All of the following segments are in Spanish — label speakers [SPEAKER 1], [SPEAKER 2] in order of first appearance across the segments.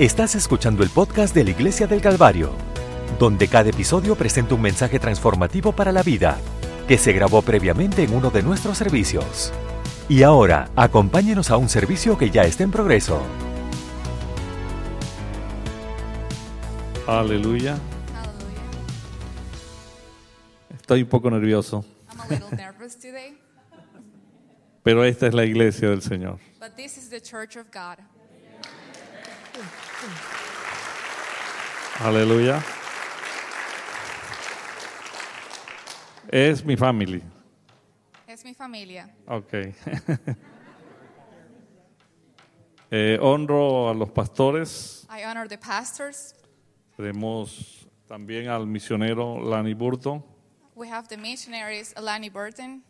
[SPEAKER 1] Estás escuchando el podcast de la Iglesia del Calvario, donde cada episodio presenta un mensaje transformativo para la vida, que se grabó previamente en uno de nuestros servicios. Y ahora, acompáñenos a un servicio que ya está en progreso.
[SPEAKER 2] Aleluya. Estoy un poco nervioso,
[SPEAKER 3] I'm a little nervous today,
[SPEAKER 2] pero esta es la iglesia del Señor.
[SPEAKER 3] but this is the church of God.
[SPEAKER 2] Aleluya. Es mi family.
[SPEAKER 3] Es mi familia.
[SPEAKER 2] Ok. Eh, honro a los pastores.
[SPEAKER 3] I honor the pastors.
[SPEAKER 2] Tenemos también al misionero Lani Burton,
[SPEAKER 3] We have the missionaries Alani Burton,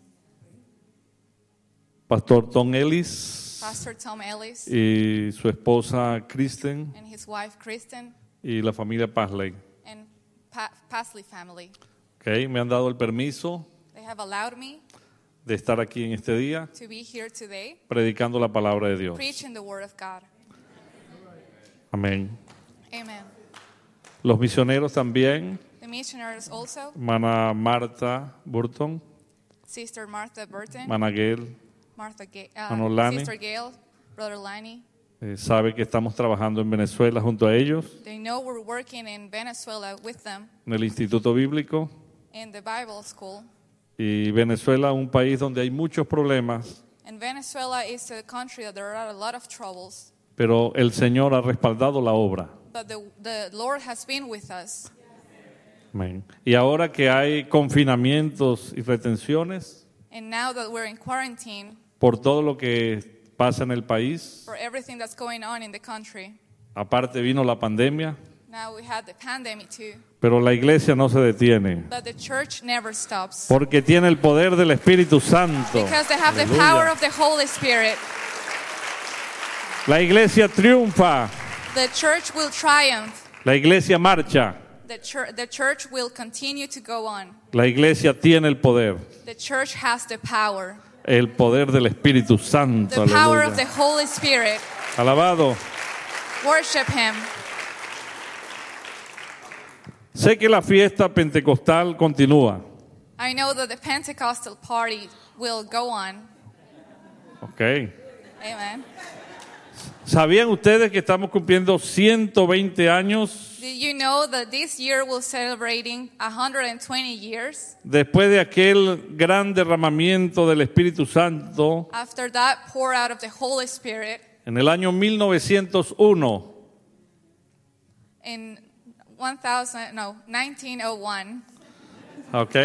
[SPEAKER 2] Pastor Tom Ellis
[SPEAKER 3] Pastor Tom Ellis,
[SPEAKER 2] y su esposa Kristen
[SPEAKER 3] and his wife Kristen,
[SPEAKER 2] y la familia Pasley.
[SPEAKER 3] and pa- Pasley family.
[SPEAKER 2] Ok, me han dado el permiso
[SPEAKER 3] They have allowed me
[SPEAKER 2] de estar aquí en este día
[SPEAKER 3] to be here today
[SPEAKER 2] predicando la palabra de Dios.
[SPEAKER 3] preaching the word of God.
[SPEAKER 2] Amén.
[SPEAKER 3] Amen.
[SPEAKER 2] Los misioneros también,
[SPEAKER 3] The missionaries also,
[SPEAKER 2] hermana Marta Burton,
[SPEAKER 3] Sister Martha Burton,
[SPEAKER 2] hermana Gail,
[SPEAKER 3] Martha Ga- uh,
[SPEAKER 2] Lani.
[SPEAKER 3] Sister Gail, Brother Lani.
[SPEAKER 2] eh, sabe que estamos trabajando en Venezuela junto a ellos,
[SPEAKER 3] They know we're working in Venezuela with them
[SPEAKER 2] en el Instituto Bíblico.
[SPEAKER 3] in the Bible school.
[SPEAKER 2] Y Venezuela, un país donde hay muchos problemas,
[SPEAKER 3] And Venezuela is a country that there are a lot of troubles,
[SPEAKER 2] pero el Señor ha respaldado la obra.
[SPEAKER 3] but the, the Lord has been with us.
[SPEAKER 2] Amén. Y ahora que hay confinamientos y retenciones
[SPEAKER 3] And now that we're in quarantine
[SPEAKER 2] por todo lo que pasa en el país,
[SPEAKER 3] for everything that's going on in the country,
[SPEAKER 2] aparte vino la pandemia,
[SPEAKER 3] now we had the pandemic too.
[SPEAKER 2] pero la iglesia no se detiene.
[SPEAKER 3] But the church never stops
[SPEAKER 2] Porque tiene el poder del Espíritu Santo.
[SPEAKER 3] because they have the power of the Holy Spirit.
[SPEAKER 2] La iglesia triunfa,
[SPEAKER 3] The church will triumph.
[SPEAKER 2] la iglesia marcha,
[SPEAKER 3] the church will continue to go on.
[SPEAKER 2] la iglesia tiene el poder,
[SPEAKER 3] The church has the power,
[SPEAKER 2] el poder del Espíritu Santo.
[SPEAKER 3] the power of the
[SPEAKER 2] Aleluya.
[SPEAKER 3] Holy Spirit.
[SPEAKER 2] Alabado.
[SPEAKER 3] Worship Him.
[SPEAKER 2] Sé que la fiesta pentecostal continúa,
[SPEAKER 3] I know that the Pentecostal party will go on.
[SPEAKER 2] ¿ok?
[SPEAKER 3] Amen.
[SPEAKER 2] ¿Sabían ustedes que estamos cumpliendo 120 años
[SPEAKER 3] Did you know that this year we're celebrating 120 years
[SPEAKER 2] después de aquel gran derramamiento del Espíritu Santo.
[SPEAKER 3] After that pour out of the Holy Spirit.
[SPEAKER 2] En el año 1901?
[SPEAKER 3] in 1000 no 1901
[SPEAKER 2] ¿ok?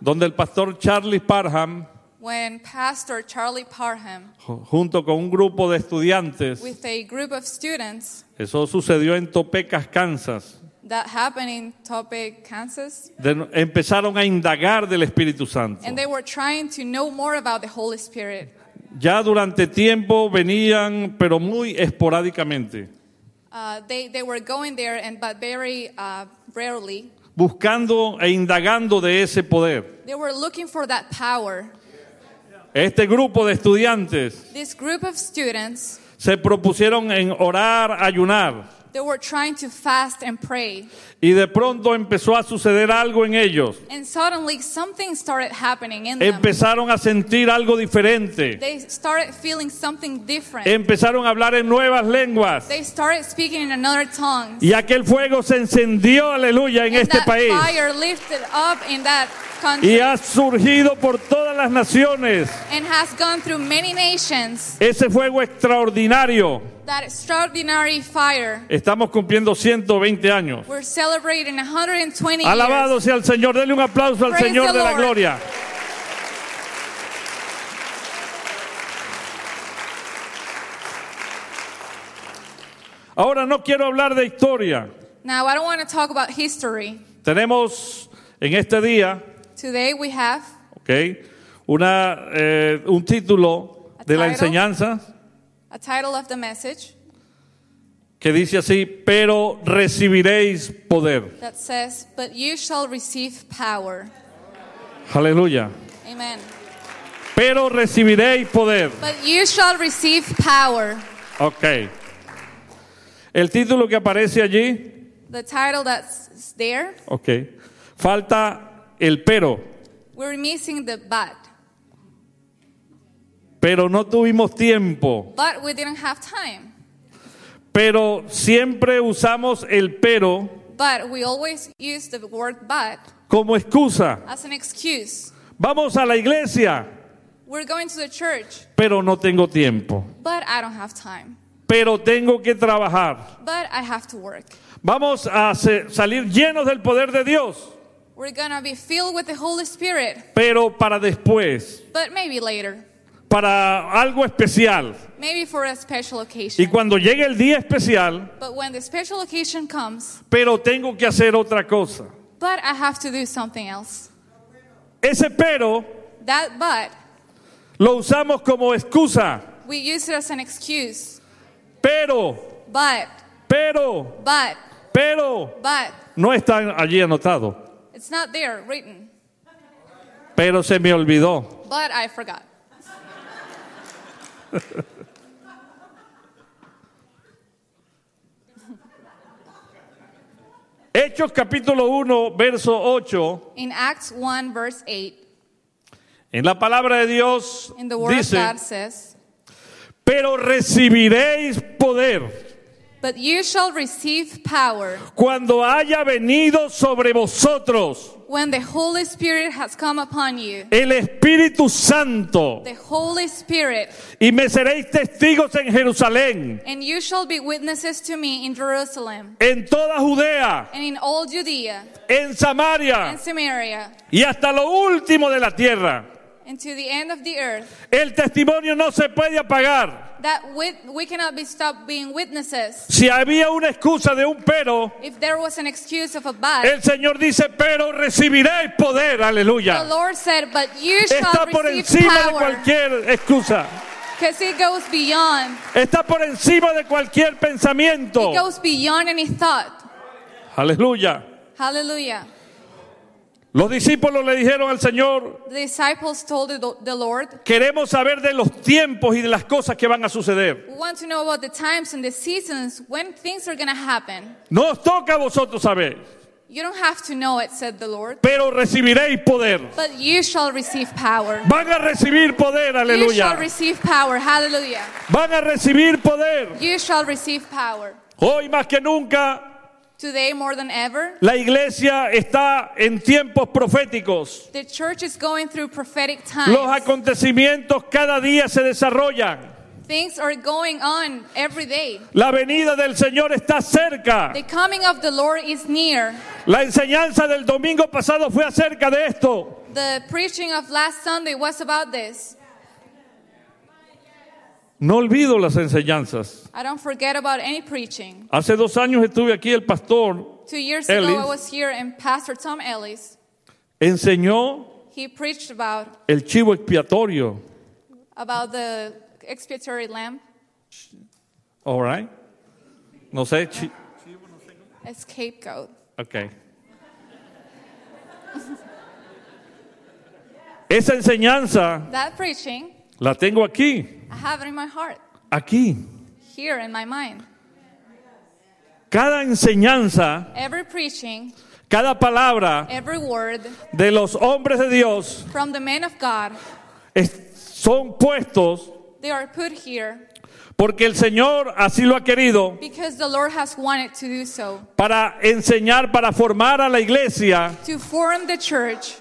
[SPEAKER 2] Donde el pastor Charlie Parham,
[SPEAKER 3] when Pastor Charlie Parham
[SPEAKER 2] ju- junto con un grupo de estudiantes,
[SPEAKER 3] with a group of students
[SPEAKER 2] eso sucedió en Topecas, Kansas,
[SPEAKER 3] that happened in Topeka, Kansas
[SPEAKER 2] de- empezaron a indagar del Espíritu Santo.
[SPEAKER 3] and they were trying to know more about the Holy Spirit.
[SPEAKER 2] Ya durante tiempo venían, pero muy esporádicamente,
[SPEAKER 3] Uh, they, they were going there and but very uh, rarely
[SPEAKER 2] buscando e indagando de ese poder.
[SPEAKER 3] they were looking for that power.
[SPEAKER 2] Este grupo de estudiantes
[SPEAKER 3] This group of students
[SPEAKER 2] se propusieron en orar, ayunar,
[SPEAKER 3] They were trying to fast and pray.
[SPEAKER 2] y de pronto empezó a suceder algo en ellos.
[SPEAKER 3] And suddenly something started happening in them.
[SPEAKER 2] Empezaron a sentir algo diferente.
[SPEAKER 3] They started feeling something different.
[SPEAKER 2] Empezaron a hablar en nuevas lenguas.
[SPEAKER 3] They started speaking in another tongue.
[SPEAKER 2] Y aquel fuego se encendió, aleluya, en
[SPEAKER 3] and
[SPEAKER 2] este
[SPEAKER 3] that
[SPEAKER 2] país.
[SPEAKER 3] fire lifted up in that country
[SPEAKER 2] Y ha surgido por todas las naciones.
[SPEAKER 3] and has gone through many nations.
[SPEAKER 2] Ese fuego extraordinario.
[SPEAKER 3] That extraordinary fire.
[SPEAKER 2] Estamos cumpliendo 120 años.
[SPEAKER 3] We're celebrating 120
[SPEAKER 2] Alabado
[SPEAKER 3] years.
[SPEAKER 2] sea el Señor. Denle un aplauso al
[SPEAKER 3] Praise
[SPEAKER 2] Señor de la gloria. Ahora no quiero hablar de historia.
[SPEAKER 3] Now, I don't want to talk about history.
[SPEAKER 2] Tenemos en este día,
[SPEAKER 3] Today we have
[SPEAKER 2] ¿ok? Una, eh, un título
[SPEAKER 3] A
[SPEAKER 2] de la
[SPEAKER 3] title.
[SPEAKER 2] enseñanza
[SPEAKER 3] a title of the message
[SPEAKER 2] que dice así, pero recibiréis poder.
[SPEAKER 3] that says, But you shall receive power.
[SPEAKER 2] Aleluya.
[SPEAKER 3] Amen.
[SPEAKER 2] Pero recibiréis poder.
[SPEAKER 3] But you shall receive power.
[SPEAKER 2] Ok. El título que aparece allí,
[SPEAKER 3] The title that's there,
[SPEAKER 2] ok, falta el pero,
[SPEAKER 3] we're missing the but.
[SPEAKER 2] pero no tuvimos tiempo.
[SPEAKER 3] But we didn't have time.
[SPEAKER 2] Pero siempre usamos el pero
[SPEAKER 3] But we always use the word but
[SPEAKER 2] como excusa.
[SPEAKER 3] as an excuse.
[SPEAKER 2] Vamos a la iglesia,
[SPEAKER 3] We're going to the church,
[SPEAKER 2] pero no tengo tiempo.
[SPEAKER 3] but I don't have time.
[SPEAKER 2] Pero tengo que trabajar.
[SPEAKER 3] But I have to work.
[SPEAKER 2] Vamos a salir llenos del poder de Dios,
[SPEAKER 3] We're to be filled with the Holy Spirit,
[SPEAKER 2] pero para después,
[SPEAKER 3] but maybe later.
[SPEAKER 2] para algo especial.
[SPEAKER 3] Maybe for a special
[SPEAKER 2] Y
[SPEAKER 3] occasion.
[SPEAKER 2] cuando llegue el día especial,
[SPEAKER 3] But when the special occasion comes,
[SPEAKER 2] pero tengo que hacer otra cosa.
[SPEAKER 3] but I have to do something else.
[SPEAKER 2] Ese pero
[SPEAKER 3] That but,
[SPEAKER 2] lo usamos como excusa.
[SPEAKER 3] we use it as an excuse.
[SPEAKER 2] Pero,
[SPEAKER 3] But,
[SPEAKER 2] pero,
[SPEAKER 3] but,
[SPEAKER 2] pero,
[SPEAKER 3] but,
[SPEAKER 2] no está allí anotado.
[SPEAKER 3] It's not there written.
[SPEAKER 2] Pero se me olvidó.
[SPEAKER 3] But I forgot.
[SPEAKER 2] Hechos capítulo 1, verso 8.
[SPEAKER 3] In Acts 1, verse 8,
[SPEAKER 2] En la palabra de Dios
[SPEAKER 3] in the Word of
[SPEAKER 2] dice,
[SPEAKER 3] God says,
[SPEAKER 2] pero recibiréis poder
[SPEAKER 3] But you shall receive power
[SPEAKER 2] cuando haya venido sobre vosotros
[SPEAKER 3] when the Holy Spirit has come upon you.
[SPEAKER 2] el Espíritu Santo
[SPEAKER 3] The Holy Spirit,
[SPEAKER 2] y me seréis testigos en Jerusalén,
[SPEAKER 3] and you shall be witnesses to me in Jerusalem,
[SPEAKER 2] en toda Judea,
[SPEAKER 3] and in all Judea,
[SPEAKER 2] en Samaria
[SPEAKER 3] and Samaria,
[SPEAKER 2] y hasta lo último de la tierra.
[SPEAKER 3] And to the end of the earth.
[SPEAKER 2] El testimonio no se puede apagar.
[SPEAKER 3] That wit- we cannot be stopped being witnesses.
[SPEAKER 2] Si había una excusa de un pero,
[SPEAKER 3] If there was an excuse of a but,
[SPEAKER 2] el Señor dice, pero recibiréis poder,
[SPEAKER 3] the
[SPEAKER 2] aleluya.
[SPEAKER 3] Lord said, But you shall
[SPEAKER 2] Está por
[SPEAKER 3] receive
[SPEAKER 2] encima de
[SPEAKER 3] power.
[SPEAKER 2] cualquier excusa.
[SPEAKER 3] Because it goes beyond.
[SPEAKER 2] Está por encima de cualquier pensamiento.
[SPEAKER 3] It goes beyond any thought.
[SPEAKER 2] Aleluya.
[SPEAKER 3] Hallelujah.
[SPEAKER 2] Los discípulos le dijeron al Señor,
[SPEAKER 3] The disciples told the, the Lord,
[SPEAKER 2] queremos saber de los tiempos y de las cosas que van a suceder.
[SPEAKER 3] We want to know about the times and the seasons when things are going to happen.
[SPEAKER 2] No os toca a vosotros saber,
[SPEAKER 3] You don't have to know it, said the Lord,
[SPEAKER 2] pero recibiréis poder.
[SPEAKER 3] but you shall receive power.
[SPEAKER 2] Van a recibir poder,
[SPEAKER 3] You shall
[SPEAKER 2] aleluya.
[SPEAKER 3] receive power. Hallelujah.
[SPEAKER 2] Van a recibir poder.
[SPEAKER 3] You shall receive power.
[SPEAKER 2] Hoy más que nunca
[SPEAKER 3] Today, more than ever,
[SPEAKER 2] la iglesia está en tiempos proféticos.
[SPEAKER 3] the church is going through prophetic
[SPEAKER 2] Los
[SPEAKER 3] times.
[SPEAKER 2] acontecimientos cada día se desarrollan.
[SPEAKER 3] Things are going on every day.
[SPEAKER 2] La venida del Señor está cerca.
[SPEAKER 3] The coming of the Lord is near.
[SPEAKER 2] La enseñanza del domingo pasado fue acerca de esto.
[SPEAKER 3] The preaching of last Sunday was about this.
[SPEAKER 2] No olvido las enseñanzas.
[SPEAKER 3] I don't forget about any preaching.
[SPEAKER 2] Hace dos años estuve aquí, el pastor
[SPEAKER 3] Two years
[SPEAKER 2] Ellis.
[SPEAKER 3] ago, I was here, and Pastor Tom Ellis,
[SPEAKER 2] enseñó
[SPEAKER 3] he preached about
[SPEAKER 2] el chivo expiatorio.
[SPEAKER 3] about the expiatory lamb,
[SPEAKER 2] All right. No sé. chi-
[SPEAKER 3] a scapegoat.
[SPEAKER 2] Ok. Esa enseñanza
[SPEAKER 3] That preaching,
[SPEAKER 2] la tengo aquí,
[SPEAKER 3] I have it in my heart,
[SPEAKER 2] aquí.
[SPEAKER 3] here in my mind.
[SPEAKER 2] Cada enseñanza,
[SPEAKER 3] Every preaching,
[SPEAKER 2] cada palabra
[SPEAKER 3] every word
[SPEAKER 2] de los hombres de Dios
[SPEAKER 3] from the men of God,
[SPEAKER 2] es- son puestos
[SPEAKER 3] they are put here
[SPEAKER 2] porque el Señor así lo ha querido
[SPEAKER 3] because the Lord has wanted to do so.
[SPEAKER 2] para enseñar, para formar a la iglesia
[SPEAKER 3] To form the church,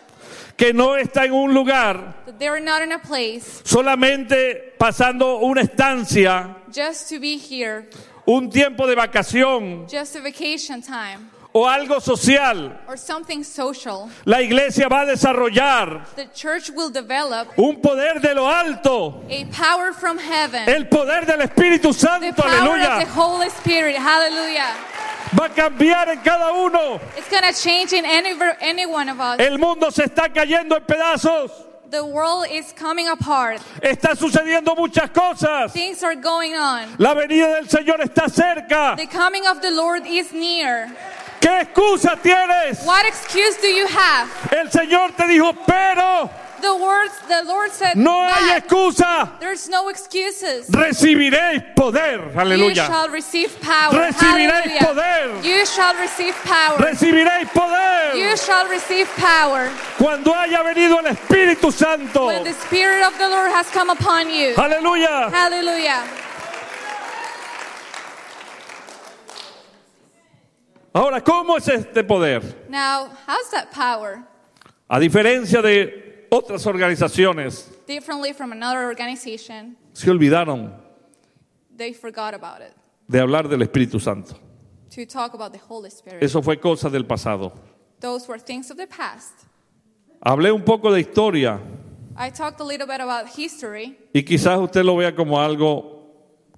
[SPEAKER 2] que no está en un lugar
[SPEAKER 3] that they are not in a place
[SPEAKER 2] solamente pasando una estancia,
[SPEAKER 3] just to be here,
[SPEAKER 2] un tiempo de vacación
[SPEAKER 3] just a vacation time,
[SPEAKER 2] o algo social.
[SPEAKER 3] or something social.
[SPEAKER 2] La iglesia va a desarrollar
[SPEAKER 3] The church will develop
[SPEAKER 2] un poder de lo alto,
[SPEAKER 3] a power from heaven.
[SPEAKER 2] el poder del Espíritu
[SPEAKER 3] The
[SPEAKER 2] Santo,
[SPEAKER 3] power of the
[SPEAKER 2] aleluya.
[SPEAKER 3] Holy Spirit. Hallelujah.
[SPEAKER 2] Va a cambiar en cada uno.
[SPEAKER 3] It's to change in any, any one of us.
[SPEAKER 2] El mundo se está cayendo en pedazos.
[SPEAKER 3] The world is coming apart.
[SPEAKER 2] Está sucediendo muchas cosas.
[SPEAKER 3] Things are going on.
[SPEAKER 2] La venida del Señor está cerca.
[SPEAKER 3] The coming of the Lord is near.
[SPEAKER 2] ¿Qué excusa tienes?
[SPEAKER 3] What excuse do you have?
[SPEAKER 2] El Señor te dijo, pero
[SPEAKER 3] The words the Lord said,
[SPEAKER 2] No hay excusa.
[SPEAKER 3] There's no excuses.
[SPEAKER 2] Recibiréis poder.
[SPEAKER 3] You shall receive power.
[SPEAKER 2] Recibiréis
[SPEAKER 3] Hallelujah.
[SPEAKER 2] poder.
[SPEAKER 3] You shall receive power.
[SPEAKER 2] Recibiréis
[SPEAKER 3] You
[SPEAKER 2] poder.
[SPEAKER 3] shall receive power
[SPEAKER 2] Cuando haya venido el Espíritu Santo.
[SPEAKER 3] when the Spirit of the Lord has come upon you.
[SPEAKER 2] Aleluya.
[SPEAKER 3] Hallelujah.
[SPEAKER 2] Ahora, ¿cómo es este poder?
[SPEAKER 3] Now, how's that power?
[SPEAKER 2] A diferencia de otras organizaciones,
[SPEAKER 3] Differently from another organization,
[SPEAKER 2] se olvidaron
[SPEAKER 3] they forgot about it
[SPEAKER 2] de hablar del Espíritu Santo.
[SPEAKER 3] to talk about the Holy Spirit.
[SPEAKER 2] Eso fue cosa del pasado.
[SPEAKER 3] Those were things of the past.
[SPEAKER 2] Hablé un poco de historia
[SPEAKER 3] I talked a little bit about history.
[SPEAKER 2] y quizás usted lo vea como algo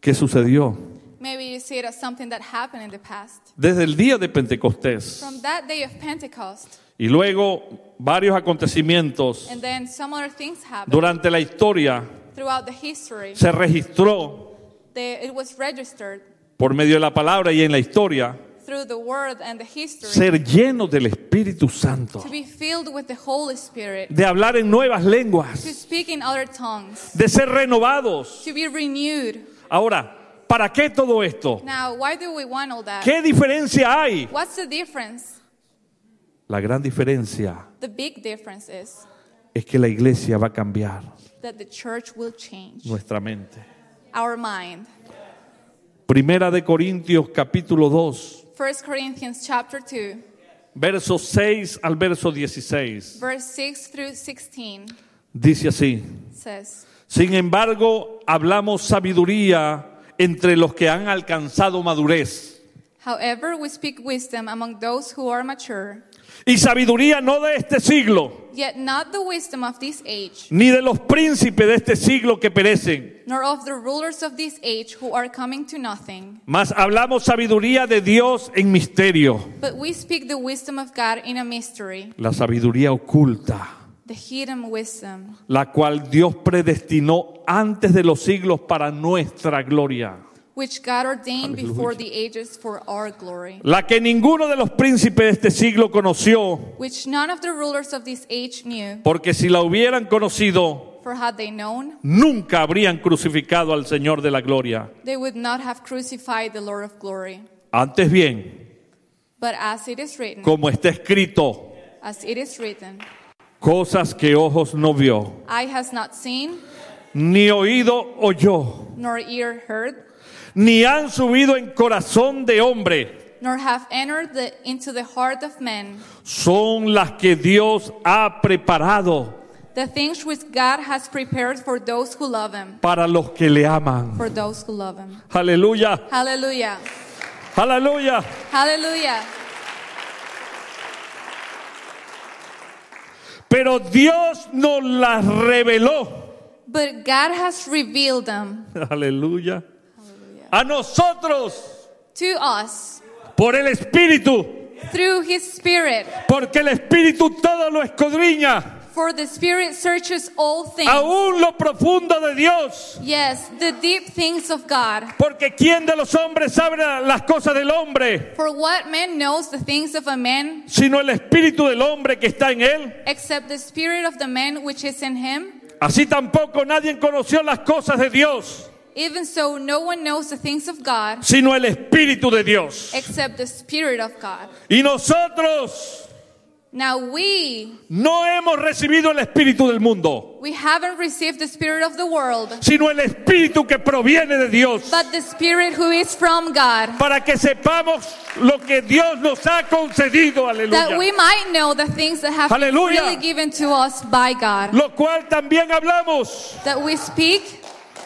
[SPEAKER 2] que sucedió
[SPEAKER 3] Maybe you see it as something that happened in the past.
[SPEAKER 2] desde el día de Pentecostés
[SPEAKER 3] From that day of Pentecost,
[SPEAKER 2] y luego varios acontecimientos
[SPEAKER 3] and then some other things happened
[SPEAKER 2] durante la historia
[SPEAKER 3] throughout the history.
[SPEAKER 2] se registró
[SPEAKER 3] They, it was registered
[SPEAKER 2] por medio de la palabra y en la historia
[SPEAKER 3] through the word and the history
[SPEAKER 2] ser llenos del Espíritu Santo,
[SPEAKER 3] to be filled with the Holy Spirit,
[SPEAKER 2] de hablar en nuevas
[SPEAKER 3] to
[SPEAKER 2] lenguas,
[SPEAKER 3] speak in other tongues,
[SPEAKER 2] de ser renovados.
[SPEAKER 3] to be renewed.
[SPEAKER 2] Ahora, ¿para qué todo esto?
[SPEAKER 3] Now, why do we want all that?
[SPEAKER 2] ¿Qué diferencia hay?
[SPEAKER 3] What's the difference?
[SPEAKER 2] La gran diferencia
[SPEAKER 3] The big difference is
[SPEAKER 2] es que la iglesia va a cambiar
[SPEAKER 3] that the church will change
[SPEAKER 2] nuestra mente.
[SPEAKER 3] our mind.
[SPEAKER 2] Primera de Corintios capítulo 2,
[SPEAKER 3] 1 Corinthians chapter 2,
[SPEAKER 2] versos 6 al verso 16.
[SPEAKER 3] verse 6 through 16
[SPEAKER 2] Dice así,
[SPEAKER 3] says,
[SPEAKER 2] sin embargo, hablamos sabiduría entre los que han alcanzado madurez.
[SPEAKER 3] However, we speak wisdom among those who are mature,
[SPEAKER 2] Y sabiduría no de este siglo,
[SPEAKER 3] yet not the wisdom of this age,
[SPEAKER 2] ni de los príncipes de este siglo que perecen,
[SPEAKER 3] nor of the rulers of this age who are coming to nothing.
[SPEAKER 2] mas hablamos sabiduría de Dios en misterio,
[SPEAKER 3] But we speak the wisdom of God in a mystery,
[SPEAKER 2] la sabiduría oculta,
[SPEAKER 3] the hidden wisdom,
[SPEAKER 2] la cual Dios predestinó antes de los siglos para nuestra gloria,
[SPEAKER 3] which God ordained before the ages for our glory,
[SPEAKER 2] la que ninguno de los príncipes de este siglo conoció,
[SPEAKER 3] which none of the rulers of this age knew.
[SPEAKER 2] porque si la hubieran conocido,
[SPEAKER 3] For had they known,
[SPEAKER 2] nunca habrían crucificado al Señor de la gloria.
[SPEAKER 3] they would not have crucified the Lord of glory.
[SPEAKER 2] Antes bien,
[SPEAKER 3] But as it is written,
[SPEAKER 2] como está escrito,
[SPEAKER 3] as it is written,
[SPEAKER 2] cosas que ojos no vio,
[SPEAKER 3] eye has not seen,
[SPEAKER 2] ni oído oyó,
[SPEAKER 3] nor ear heard,
[SPEAKER 2] ni han subido en corazón de hombre,
[SPEAKER 3] nor have entered the, into the heart of men
[SPEAKER 2] son las que Dios ha preparado
[SPEAKER 3] the things which God has prepared for those who love Him,
[SPEAKER 2] para los que le aman.
[SPEAKER 3] for those who love Him.
[SPEAKER 2] Aleluya,
[SPEAKER 3] Hallelujah.
[SPEAKER 2] aleluya.
[SPEAKER 3] Hallelujah.
[SPEAKER 2] Pero Dios nos las reveló.
[SPEAKER 3] But God has revealed them
[SPEAKER 2] Aleluya. A nosotros
[SPEAKER 3] to us
[SPEAKER 2] por el Espíritu,
[SPEAKER 3] through His Spirit.
[SPEAKER 2] porque el Espíritu todo lo escudriña,
[SPEAKER 3] For the Spirit searches all things.
[SPEAKER 2] aún lo profundo de Dios.
[SPEAKER 3] Yes, the deep things of God.
[SPEAKER 2] Porque ¿quién de los hombres sabe las cosas del hombre?
[SPEAKER 3] For what man knows the things of a man
[SPEAKER 2] Sino el espíritu del hombre que está en él.
[SPEAKER 3] except the spirit of the man which is in him?
[SPEAKER 2] Así tampoco nadie conoció las cosas de Dios,
[SPEAKER 3] Even so, no one knows the things of God
[SPEAKER 2] sino el espíritu de Dios.
[SPEAKER 3] except the spirit of God.
[SPEAKER 2] Y nosotros
[SPEAKER 3] Now we
[SPEAKER 2] no hemos recibido el espíritu del mundo,
[SPEAKER 3] we haven't received the spirit of the world,
[SPEAKER 2] sino el espíritu que proviene de Dios.
[SPEAKER 3] but the spirit who is from God,
[SPEAKER 2] Para que sepamos lo que Dios nos ha concedido, Aleluya.
[SPEAKER 3] that we might know the things that have been
[SPEAKER 2] Hallelujah.
[SPEAKER 3] freely given to us by God.
[SPEAKER 2] Lo cual también hablamos,
[SPEAKER 3] That we speak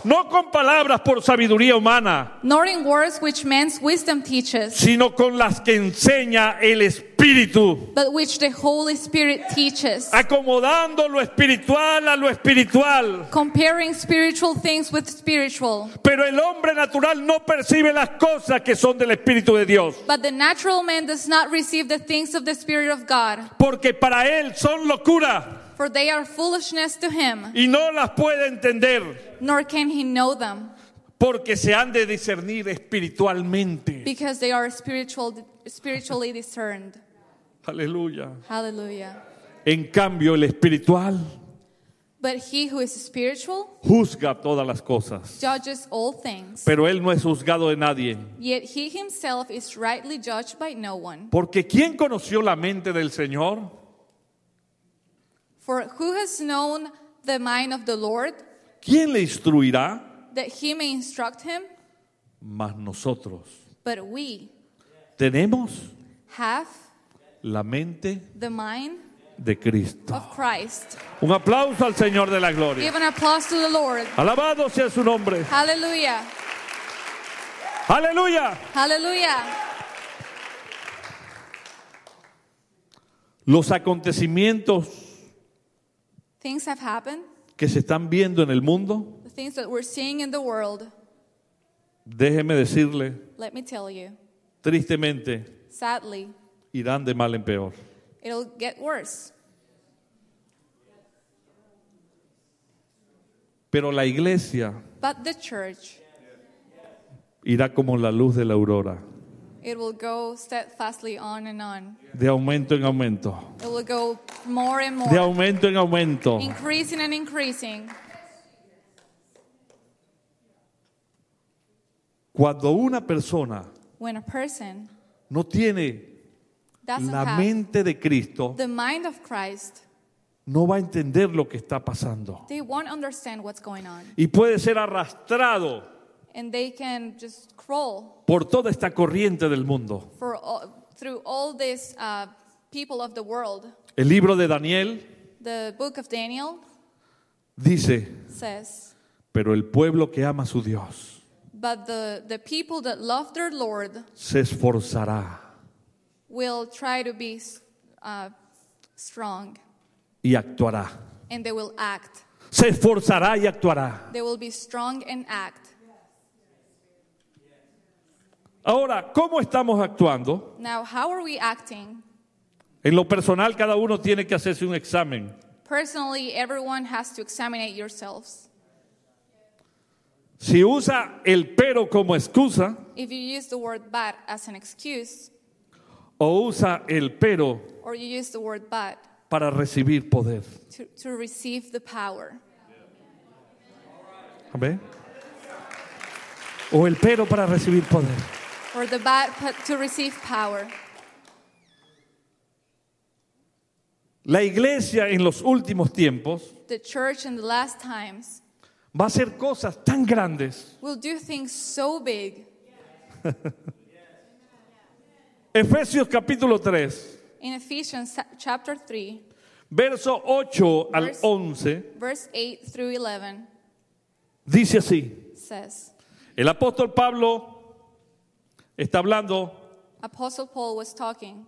[SPEAKER 2] no con palabras por sabiduría humana,
[SPEAKER 3] nor in words which man's wisdom teaches,
[SPEAKER 2] sino con las que enseña el Espíritu,
[SPEAKER 3] but which the Holy Spirit teaches,
[SPEAKER 2] acomodando lo espiritual a lo espiritual.
[SPEAKER 3] comparing spiritual things with spiritual.
[SPEAKER 2] Pero el hombre natural no percibe las cosas que son del Espíritu de Dios,
[SPEAKER 3] But the natural man does not receive the things of the Spirit of God,
[SPEAKER 2] porque para él son locura
[SPEAKER 3] for they are foolishness to him,
[SPEAKER 2] y no las puede entender,
[SPEAKER 3] nor can he know them,
[SPEAKER 2] porque se han de discernir espiritualmente.
[SPEAKER 3] because they are spiritual, spiritually discerned.
[SPEAKER 2] Aleluya.
[SPEAKER 3] Hallelujah.
[SPEAKER 2] En cambio, el espiritual
[SPEAKER 3] But he who is spiritual
[SPEAKER 2] juzga todas las cosas.
[SPEAKER 3] judges all things.
[SPEAKER 2] Pero él no es juzgado de nadie.
[SPEAKER 3] Yet he himself is rightly judged by no one.
[SPEAKER 2] Porque ¿quién conoció la mente del Señor?
[SPEAKER 3] For who has known the mind of the Lord
[SPEAKER 2] ¿Quién le instruirá?
[SPEAKER 3] that he may instruct him?
[SPEAKER 2] Mas nosotros
[SPEAKER 3] But we
[SPEAKER 2] tenemos
[SPEAKER 3] have
[SPEAKER 2] la mente
[SPEAKER 3] the mind
[SPEAKER 2] de Cristo.
[SPEAKER 3] of Christ.
[SPEAKER 2] Un aplauso al Señor de la gloria.
[SPEAKER 3] Give an applause to the Lord.
[SPEAKER 2] Alabado sea su nombre.
[SPEAKER 3] Hallelujah.
[SPEAKER 2] Aleluya.
[SPEAKER 3] Hallelujah.
[SPEAKER 2] Los acontecimientos
[SPEAKER 3] Things have happened.
[SPEAKER 2] que se están viendo en el mundo,
[SPEAKER 3] The things that we're seeing in the world,
[SPEAKER 2] déjeme decirle,
[SPEAKER 3] let me tell you,
[SPEAKER 2] tristemente,
[SPEAKER 3] sadly,
[SPEAKER 2] irán de mal en peor.
[SPEAKER 3] it'll get worse.
[SPEAKER 2] Pero la iglesia
[SPEAKER 3] But the church,
[SPEAKER 2] irá como la luz de la aurora,
[SPEAKER 3] it will go steadfastly on and on.
[SPEAKER 2] de aumento en aumento,
[SPEAKER 3] It will go more and
[SPEAKER 2] de
[SPEAKER 3] more,
[SPEAKER 2] aumento en aumento.
[SPEAKER 3] increasing and increasing.
[SPEAKER 2] Cuando una persona
[SPEAKER 3] When a person
[SPEAKER 2] no tiene
[SPEAKER 3] doesn't
[SPEAKER 2] la
[SPEAKER 3] have
[SPEAKER 2] mente de Cristo,
[SPEAKER 3] the mind of Christ,
[SPEAKER 2] no va a entender lo que está pasando.
[SPEAKER 3] they won't understand what's going on.
[SPEAKER 2] Y puede ser arrastrado
[SPEAKER 3] And they can just crawl
[SPEAKER 2] por toda esta corriente del mundo.
[SPEAKER 3] for all, through all these uh, people of the world.
[SPEAKER 2] El libro de Daniel
[SPEAKER 3] The book of Daniel
[SPEAKER 2] dice,
[SPEAKER 3] says,
[SPEAKER 2] pero el pueblo que ama a su Dios
[SPEAKER 3] But the, the people that love their Lord
[SPEAKER 2] se esforzará
[SPEAKER 3] will try to be uh, strong
[SPEAKER 2] y actuará.
[SPEAKER 3] and they will act.
[SPEAKER 2] Se esforzará y actuará.
[SPEAKER 3] They will be strong and act.
[SPEAKER 2] Ahora, ¿cómo estamos actuando?
[SPEAKER 3] Now, how are we acting?
[SPEAKER 2] En lo personal, cada uno tiene que hacerse un examen.
[SPEAKER 3] Personally, everyone has to examine yourselves.
[SPEAKER 2] Si usa el pero como excusa
[SPEAKER 3] If you use the word but as an excuse,
[SPEAKER 2] o usa el pero
[SPEAKER 3] or you use the word but
[SPEAKER 2] para recibir poder.
[SPEAKER 3] to, to receive the power,
[SPEAKER 2] Amén. O el pero para recibir poder.
[SPEAKER 3] Or the but to receive power.
[SPEAKER 2] La iglesia en los últimos tiempos
[SPEAKER 3] The church in the last times
[SPEAKER 2] va a hacer cosas tan grandes.
[SPEAKER 3] will do things so big.
[SPEAKER 2] Efesios capítulo 3,
[SPEAKER 3] In Ephesians chapter 3,
[SPEAKER 2] verso 8 al
[SPEAKER 3] Verse-
[SPEAKER 2] 11,
[SPEAKER 3] verse 8 through 11
[SPEAKER 2] dice así.
[SPEAKER 3] says,
[SPEAKER 2] El apóstol Pablo está hablando
[SPEAKER 3] Apostle Paul was talking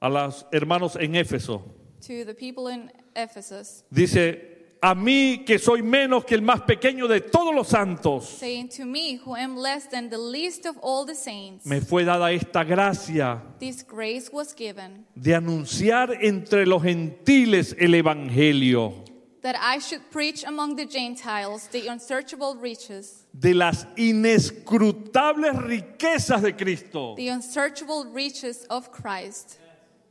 [SPEAKER 2] a los hermanos en Éfeso.
[SPEAKER 3] to the people in Ephesus,
[SPEAKER 2] Dice, a mí que soy menos que el más pequeño de todos los santos,
[SPEAKER 3] saying, To me, who am less than the least of all the saints,
[SPEAKER 2] me fue dada esta gracia
[SPEAKER 3] this grace was given,
[SPEAKER 2] de anunciar entre los gentiles el Evangelio
[SPEAKER 3] that I should preach among the Gentiles the unsearchable riches,
[SPEAKER 2] de las inescrutables riquezas de Cristo.
[SPEAKER 3] The unsearchable riches of Christ,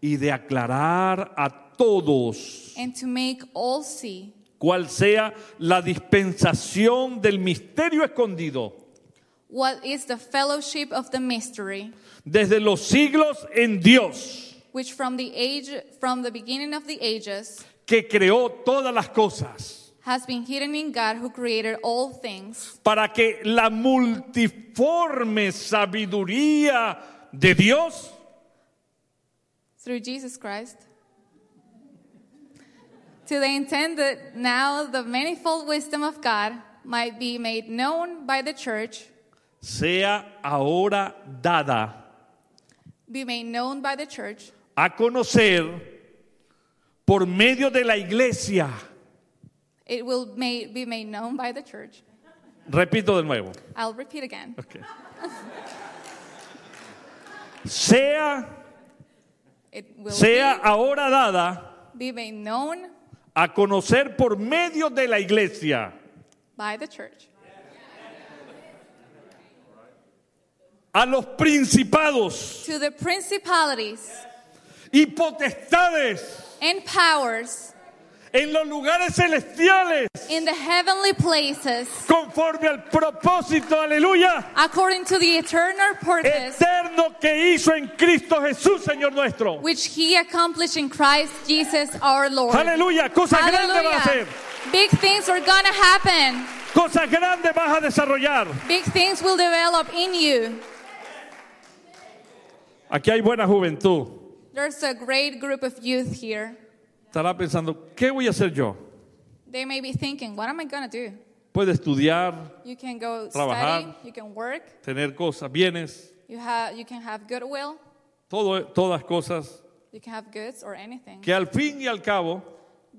[SPEAKER 2] y de aclarar a todos
[SPEAKER 3] and to make all see.
[SPEAKER 2] cuál sea la dispensación del misterio escondido.
[SPEAKER 3] What is the fellowship of the mystery,
[SPEAKER 2] desde los siglos en Dios.
[SPEAKER 3] Which from the age from the beginning of the ages
[SPEAKER 2] que creó todas las cosas
[SPEAKER 3] has been hidden in God who created all things,
[SPEAKER 2] para que la multiforme sabiduría de Dios
[SPEAKER 3] through Jesus Christ. To the intent that now the manifold wisdom of God might be made known by the church,
[SPEAKER 2] sea ahora dada
[SPEAKER 3] be made known by the church,
[SPEAKER 2] a conocer por medio de la iglesia.
[SPEAKER 3] it will made, be made known by the church.
[SPEAKER 2] Repito de nuevo.
[SPEAKER 3] I'll repeat again.
[SPEAKER 2] Ok. Sea,
[SPEAKER 3] It will
[SPEAKER 2] sea ahora dada
[SPEAKER 3] be made known
[SPEAKER 2] a conocer por medio de la iglesia
[SPEAKER 3] by the church
[SPEAKER 2] a los principados
[SPEAKER 3] to the principalities
[SPEAKER 2] y potestades
[SPEAKER 3] and powers
[SPEAKER 2] en los lugares celestiales
[SPEAKER 3] in the heavenly places
[SPEAKER 2] conforme al propósito, aleluya,
[SPEAKER 3] according to the eternal purpose
[SPEAKER 2] eterno que hizo en Cristo Jesús, Señor nuestro.
[SPEAKER 3] which he accomplished in Christ Jesus our Lord.
[SPEAKER 2] Aleluya, cosas grandes vas a hacer.
[SPEAKER 3] Big things are gonna happen.
[SPEAKER 2] cosas grandes vas a desarrollar.
[SPEAKER 3] Big things will develop in you.
[SPEAKER 2] Aquí hay buena juventud.
[SPEAKER 3] There's a great group of youth here.
[SPEAKER 2] Estará pensando, ¿qué voy a hacer yo?
[SPEAKER 3] They may be thinking, what am I gonna do?
[SPEAKER 2] Puede estudiar,
[SPEAKER 3] You can go
[SPEAKER 2] Trabajar.
[SPEAKER 3] study, you can work,
[SPEAKER 2] tener cosas, bienes,
[SPEAKER 3] you have you can have goodwill,
[SPEAKER 2] todo, todas cosas
[SPEAKER 3] you can have goods or anything.
[SPEAKER 2] que al fin y al cabo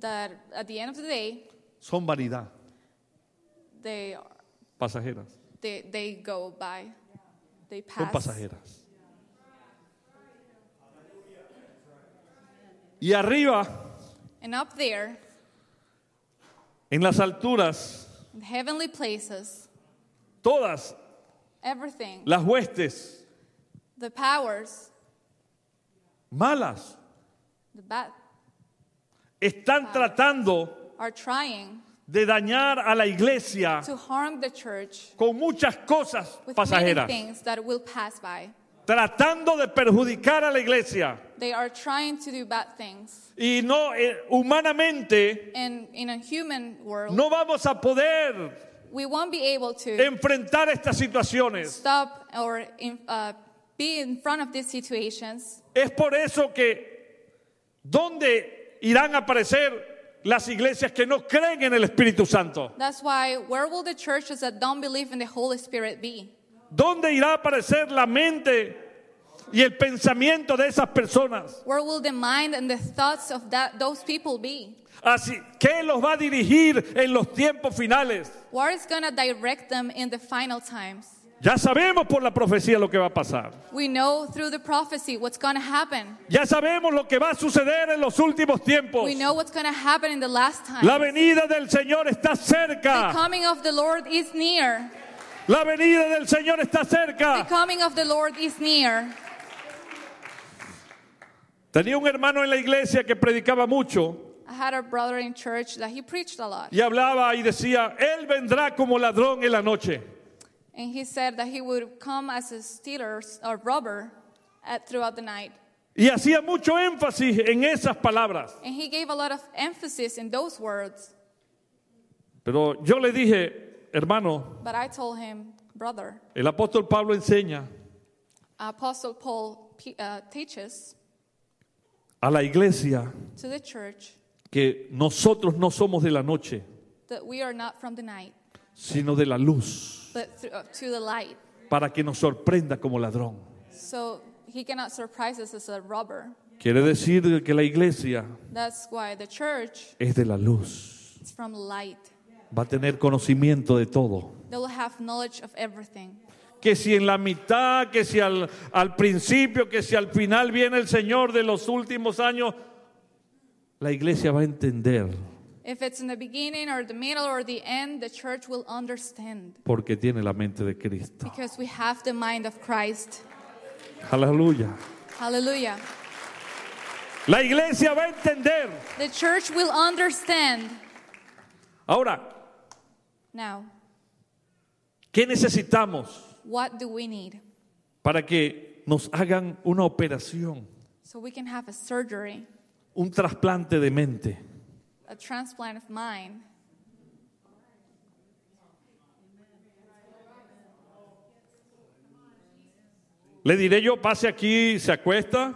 [SPEAKER 3] That at the end of the day,
[SPEAKER 2] son vanidad,
[SPEAKER 3] they
[SPEAKER 2] pasajeras.
[SPEAKER 3] they they go by, they
[SPEAKER 2] Son
[SPEAKER 3] pass.
[SPEAKER 2] pasajeras. Y arriba,
[SPEAKER 3] And up there,
[SPEAKER 2] en las alturas,
[SPEAKER 3] in heavenly places,
[SPEAKER 2] todas
[SPEAKER 3] everything,
[SPEAKER 2] las huestes
[SPEAKER 3] the powers,
[SPEAKER 2] malas
[SPEAKER 3] the bad,
[SPEAKER 2] están tratando
[SPEAKER 3] are trying
[SPEAKER 2] de dañar a la iglesia
[SPEAKER 3] to harm the church
[SPEAKER 2] con muchas cosas
[SPEAKER 3] with many
[SPEAKER 2] pasajeras,
[SPEAKER 3] things that will pass by.
[SPEAKER 2] Tratando de perjudicar a la iglesia.
[SPEAKER 3] They are trying to do bad things.
[SPEAKER 2] Y no, eh, humanamente,
[SPEAKER 3] And in a human world,
[SPEAKER 2] no vamos a poder
[SPEAKER 3] we won't be able to
[SPEAKER 2] enfrentar estas situaciones.
[SPEAKER 3] stop or in, uh, be in front of these situations.
[SPEAKER 2] Es por eso que, ¿dónde irán a aparecer las iglesias que no creen en el Espíritu Santo?
[SPEAKER 3] That's why, where will the churches that don't believe in the Holy Spirit be?
[SPEAKER 2] ¿Dónde irá a aparecer la mente y el pensamiento de esas personas?
[SPEAKER 3] Where will the mind and the thoughts of that, those people be?
[SPEAKER 2] Así, ¿qué los va a dirigir en los tiempos finales?
[SPEAKER 3] What is going to direct them in the final times?
[SPEAKER 2] Ya sabemos por la profecía lo que va a pasar.
[SPEAKER 3] We know through the prophecy what's going to happen.
[SPEAKER 2] Ya sabemos lo que va a suceder en los últimos tiempos.
[SPEAKER 3] We know what's going to happen in the last time.
[SPEAKER 2] La venida del Señor está
[SPEAKER 3] The
[SPEAKER 2] cerca.
[SPEAKER 3] coming of the Lord is near.
[SPEAKER 2] La venida del Señor está
[SPEAKER 3] The
[SPEAKER 2] cerca.
[SPEAKER 3] coming of the Lord is near.
[SPEAKER 2] Tenía un hermano en la iglesia que predicaba mucho
[SPEAKER 3] I had a brother in church that he preached a lot.
[SPEAKER 2] y hablaba y decía, Él vendrá como ladrón en la noche.
[SPEAKER 3] And he said that he would come as a stealer or robber at, throughout the night.
[SPEAKER 2] Y hacía mucho énfasis en esas palabras.
[SPEAKER 3] And he gave a lot of emphasis in those words.
[SPEAKER 2] Pero yo le dije, hermano,
[SPEAKER 3] But I told him, brother,
[SPEAKER 2] el apóstol Pablo enseña
[SPEAKER 3] Apostle Paul pe- uh, teaches
[SPEAKER 2] a la iglesia
[SPEAKER 3] to the church
[SPEAKER 2] que nosotros no somos de la noche,
[SPEAKER 3] that we are not from the night,
[SPEAKER 2] sino de la luz,
[SPEAKER 3] but th- uh, to the light.
[SPEAKER 2] para que nos sorprenda como ladrón.
[SPEAKER 3] So he cannot surprise us as a robber.
[SPEAKER 2] Quiere decir que la iglesia
[SPEAKER 3] That's why the church
[SPEAKER 2] es de la luz.
[SPEAKER 3] is from light.
[SPEAKER 2] Va a tener conocimiento de todo.
[SPEAKER 3] They will have knowledge of everything.
[SPEAKER 2] Que si en la mitad, que si al, al principio, que si al final viene el Señor de los últimos años, la iglesia va a entender
[SPEAKER 3] If it's in the beginning or the middle or the end, the church will understand
[SPEAKER 2] porque tiene la mente de Cristo.
[SPEAKER 3] because we have the mind of Christ.
[SPEAKER 2] Aleluya.
[SPEAKER 3] Hallelujah.
[SPEAKER 2] La iglesia va a entender.
[SPEAKER 3] The church will understand.
[SPEAKER 2] Ahora,
[SPEAKER 3] Now,
[SPEAKER 2] ¿qué necesitamos
[SPEAKER 3] what do we need?
[SPEAKER 2] para que nos hagan una operación,
[SPEAKER 3] So we can have a surgery,
[SPEAKER 2] un trasplante de mente?
[SPEAKER 3] a transplant of mind.
[SPEAKER 2] Le diré yo, pase aquí, se acuesta,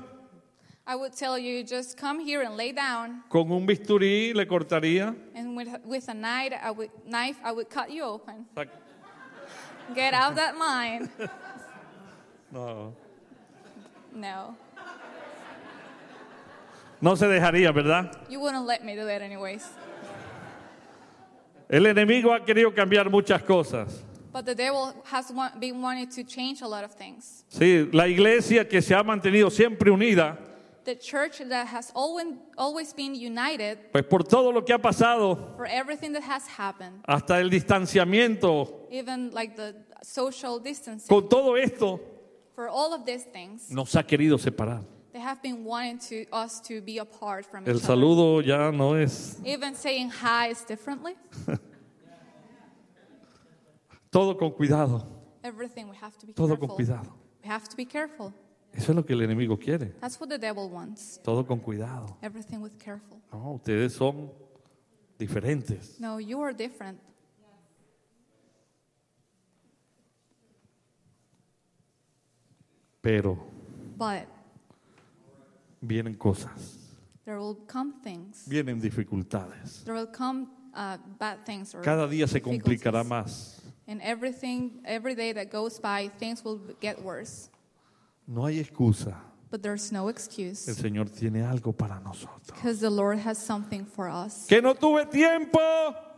[SPEAKER 3] I would tell you just come here and lay down,
[SPEAKER 2] con un bisturí le cortaría.
[SPEAKER 3] and with, with a knife I, would, knife, I would cut you open.
[SPEAKER 2] Sac-
[SPEAKER 3] Get out that mind.
[SPEAKER 2] No,
[SPEAKER 3] No,
[SPEAKER 2] no se dejaría, ¿verdad?
[SPEAKER 3] you wouldn't let me do that anyways.
[SPEAKER 2] El enemigo ha querido cambiar muchas cosas.
[SPEAKER 3] But the devil has been wanting to change a lot of things.
[SPEAKER 2] Sí, la iglesia que se ha mantenido siempre unida,
[SPEAKER 3] The church that has always, always been united
[SPEAKER 2] pues por todo lo que ha pasado,
[SPEAKER 3] for everything that has happened,
[SPEAKER 2] hasta el distanciamiento,
[SPEAKER 3] even like the social distancing,
[SPEAKER 2] con todo esto,
[SPEAKER 3] for all of these things,
[SPEAKER 2] nos ha querido separar.
[SPEAKER 3] they have been wanting to us to be apart from
[SPEAKER 2] El
[SPEAKER 3] each other.
[SPEAKER 2] ya no es
[SPEAKER 3] Even saying hi is differently.
[SPEAKER 2] todo con cuidado,
[SPEAKER 3] Everything we have to be
[SPEAKER 2] todo con
[SPEAKER 3] careful.
[SPEAKER 2] cuidado.
[SPEAKER 3] We have to be careful.
[SPEAKER 2] Eso es lo que el enemigo quiere,
[SPEAKER 3] That's what the devil wants.
[SPEAKER 2] todo con cuidado.
[SPEAKER 3] Everything with careful.
[SPEAKER 2] No, ustedes son diferentes.
[SPEAKER 3] No, you are different.
[SPEAKER 2] Pero
[SPEAKER 3] But
[SPEAKER 2] vienen cosas,
[SPEAKER 3] there will come things.
[SPEAKER 2] vienen dificultades.
[SPEAKER 3] There will come uh, bad things or
[SPEAKER 2] Cada día se complicará más.
[SPEAKER 3] And everything, every day that goes by, things will get worse.
[SPEAKER 2] No hay excusa.
[SPEAKER 3] But there's no
[SPEAKER 2] El
[SPEAKER 3] excuse
[SPEAKER 2] Señor tiene algo para nosotros.
[SPEAKER 3] because the Lord has something for us.
[SPEAKER 2] Que no tuve tiempo,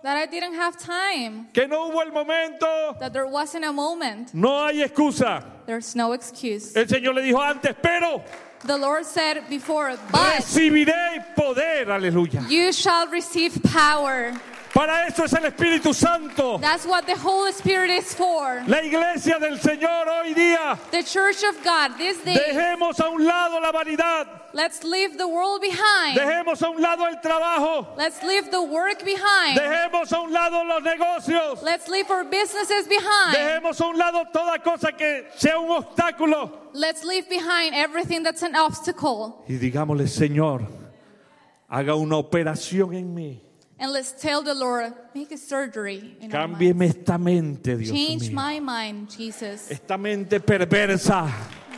[SPEAKER 3] That I didn't have time,
[SPEAKER 2] que no hubo el momento.
[SPEAKER 3] that there wasn't a moment.
[SPEAKER 2] No hay excusa.
[SPEAKER 3] There's no excuse.
[SPEAKER 2] El Señor le dijo antes, pero
[SPEAKER 3] The Lord said before, but
[SPEAKER 2] recibiré poder, aleluya.
[SPEAKER 3] you shall receive power.
[SPEAKER 2] Para eso es el Espíritu Santo.
[SPEAKER 3] That's what the Holy Spirit is for.
[SPEAKER 2] La iglesia del Señor hoy día.
[SPEAKER 3] The church of God this day,
[SPEAKER 2] Dejemos a un lado la vanidad.
[SPEAKER 3] let's leave the world behind.
[SPEAKER 2] Dejemos a un lado el trabajo.
[SPEAKER 3] Let's leave the work behind.
[SPEAKER 2] Dejemos a un lado los negocios.
[SPEAKER 3] Let's leave our businesses behind.
[SPEAKER 2] Dejemos a un lado toda cosa que sea un obstáculo.
[SPEAKER 3] Let's leave behind everything that's an obstacle.
[SPEAKER 2] Y digámosle, Señor, haga una operación en mí.
[SPEAKER 3] And let's tell the Lord, make a surgery in
[SPEAKER 2] Cámbieme esta mente, Dios
[SPEAKER 3] Change
[SPEAKER 2] mío.
[SPEAKER 3] my mind, Jesus.
[SPEAKER 2] Esta mente perversa.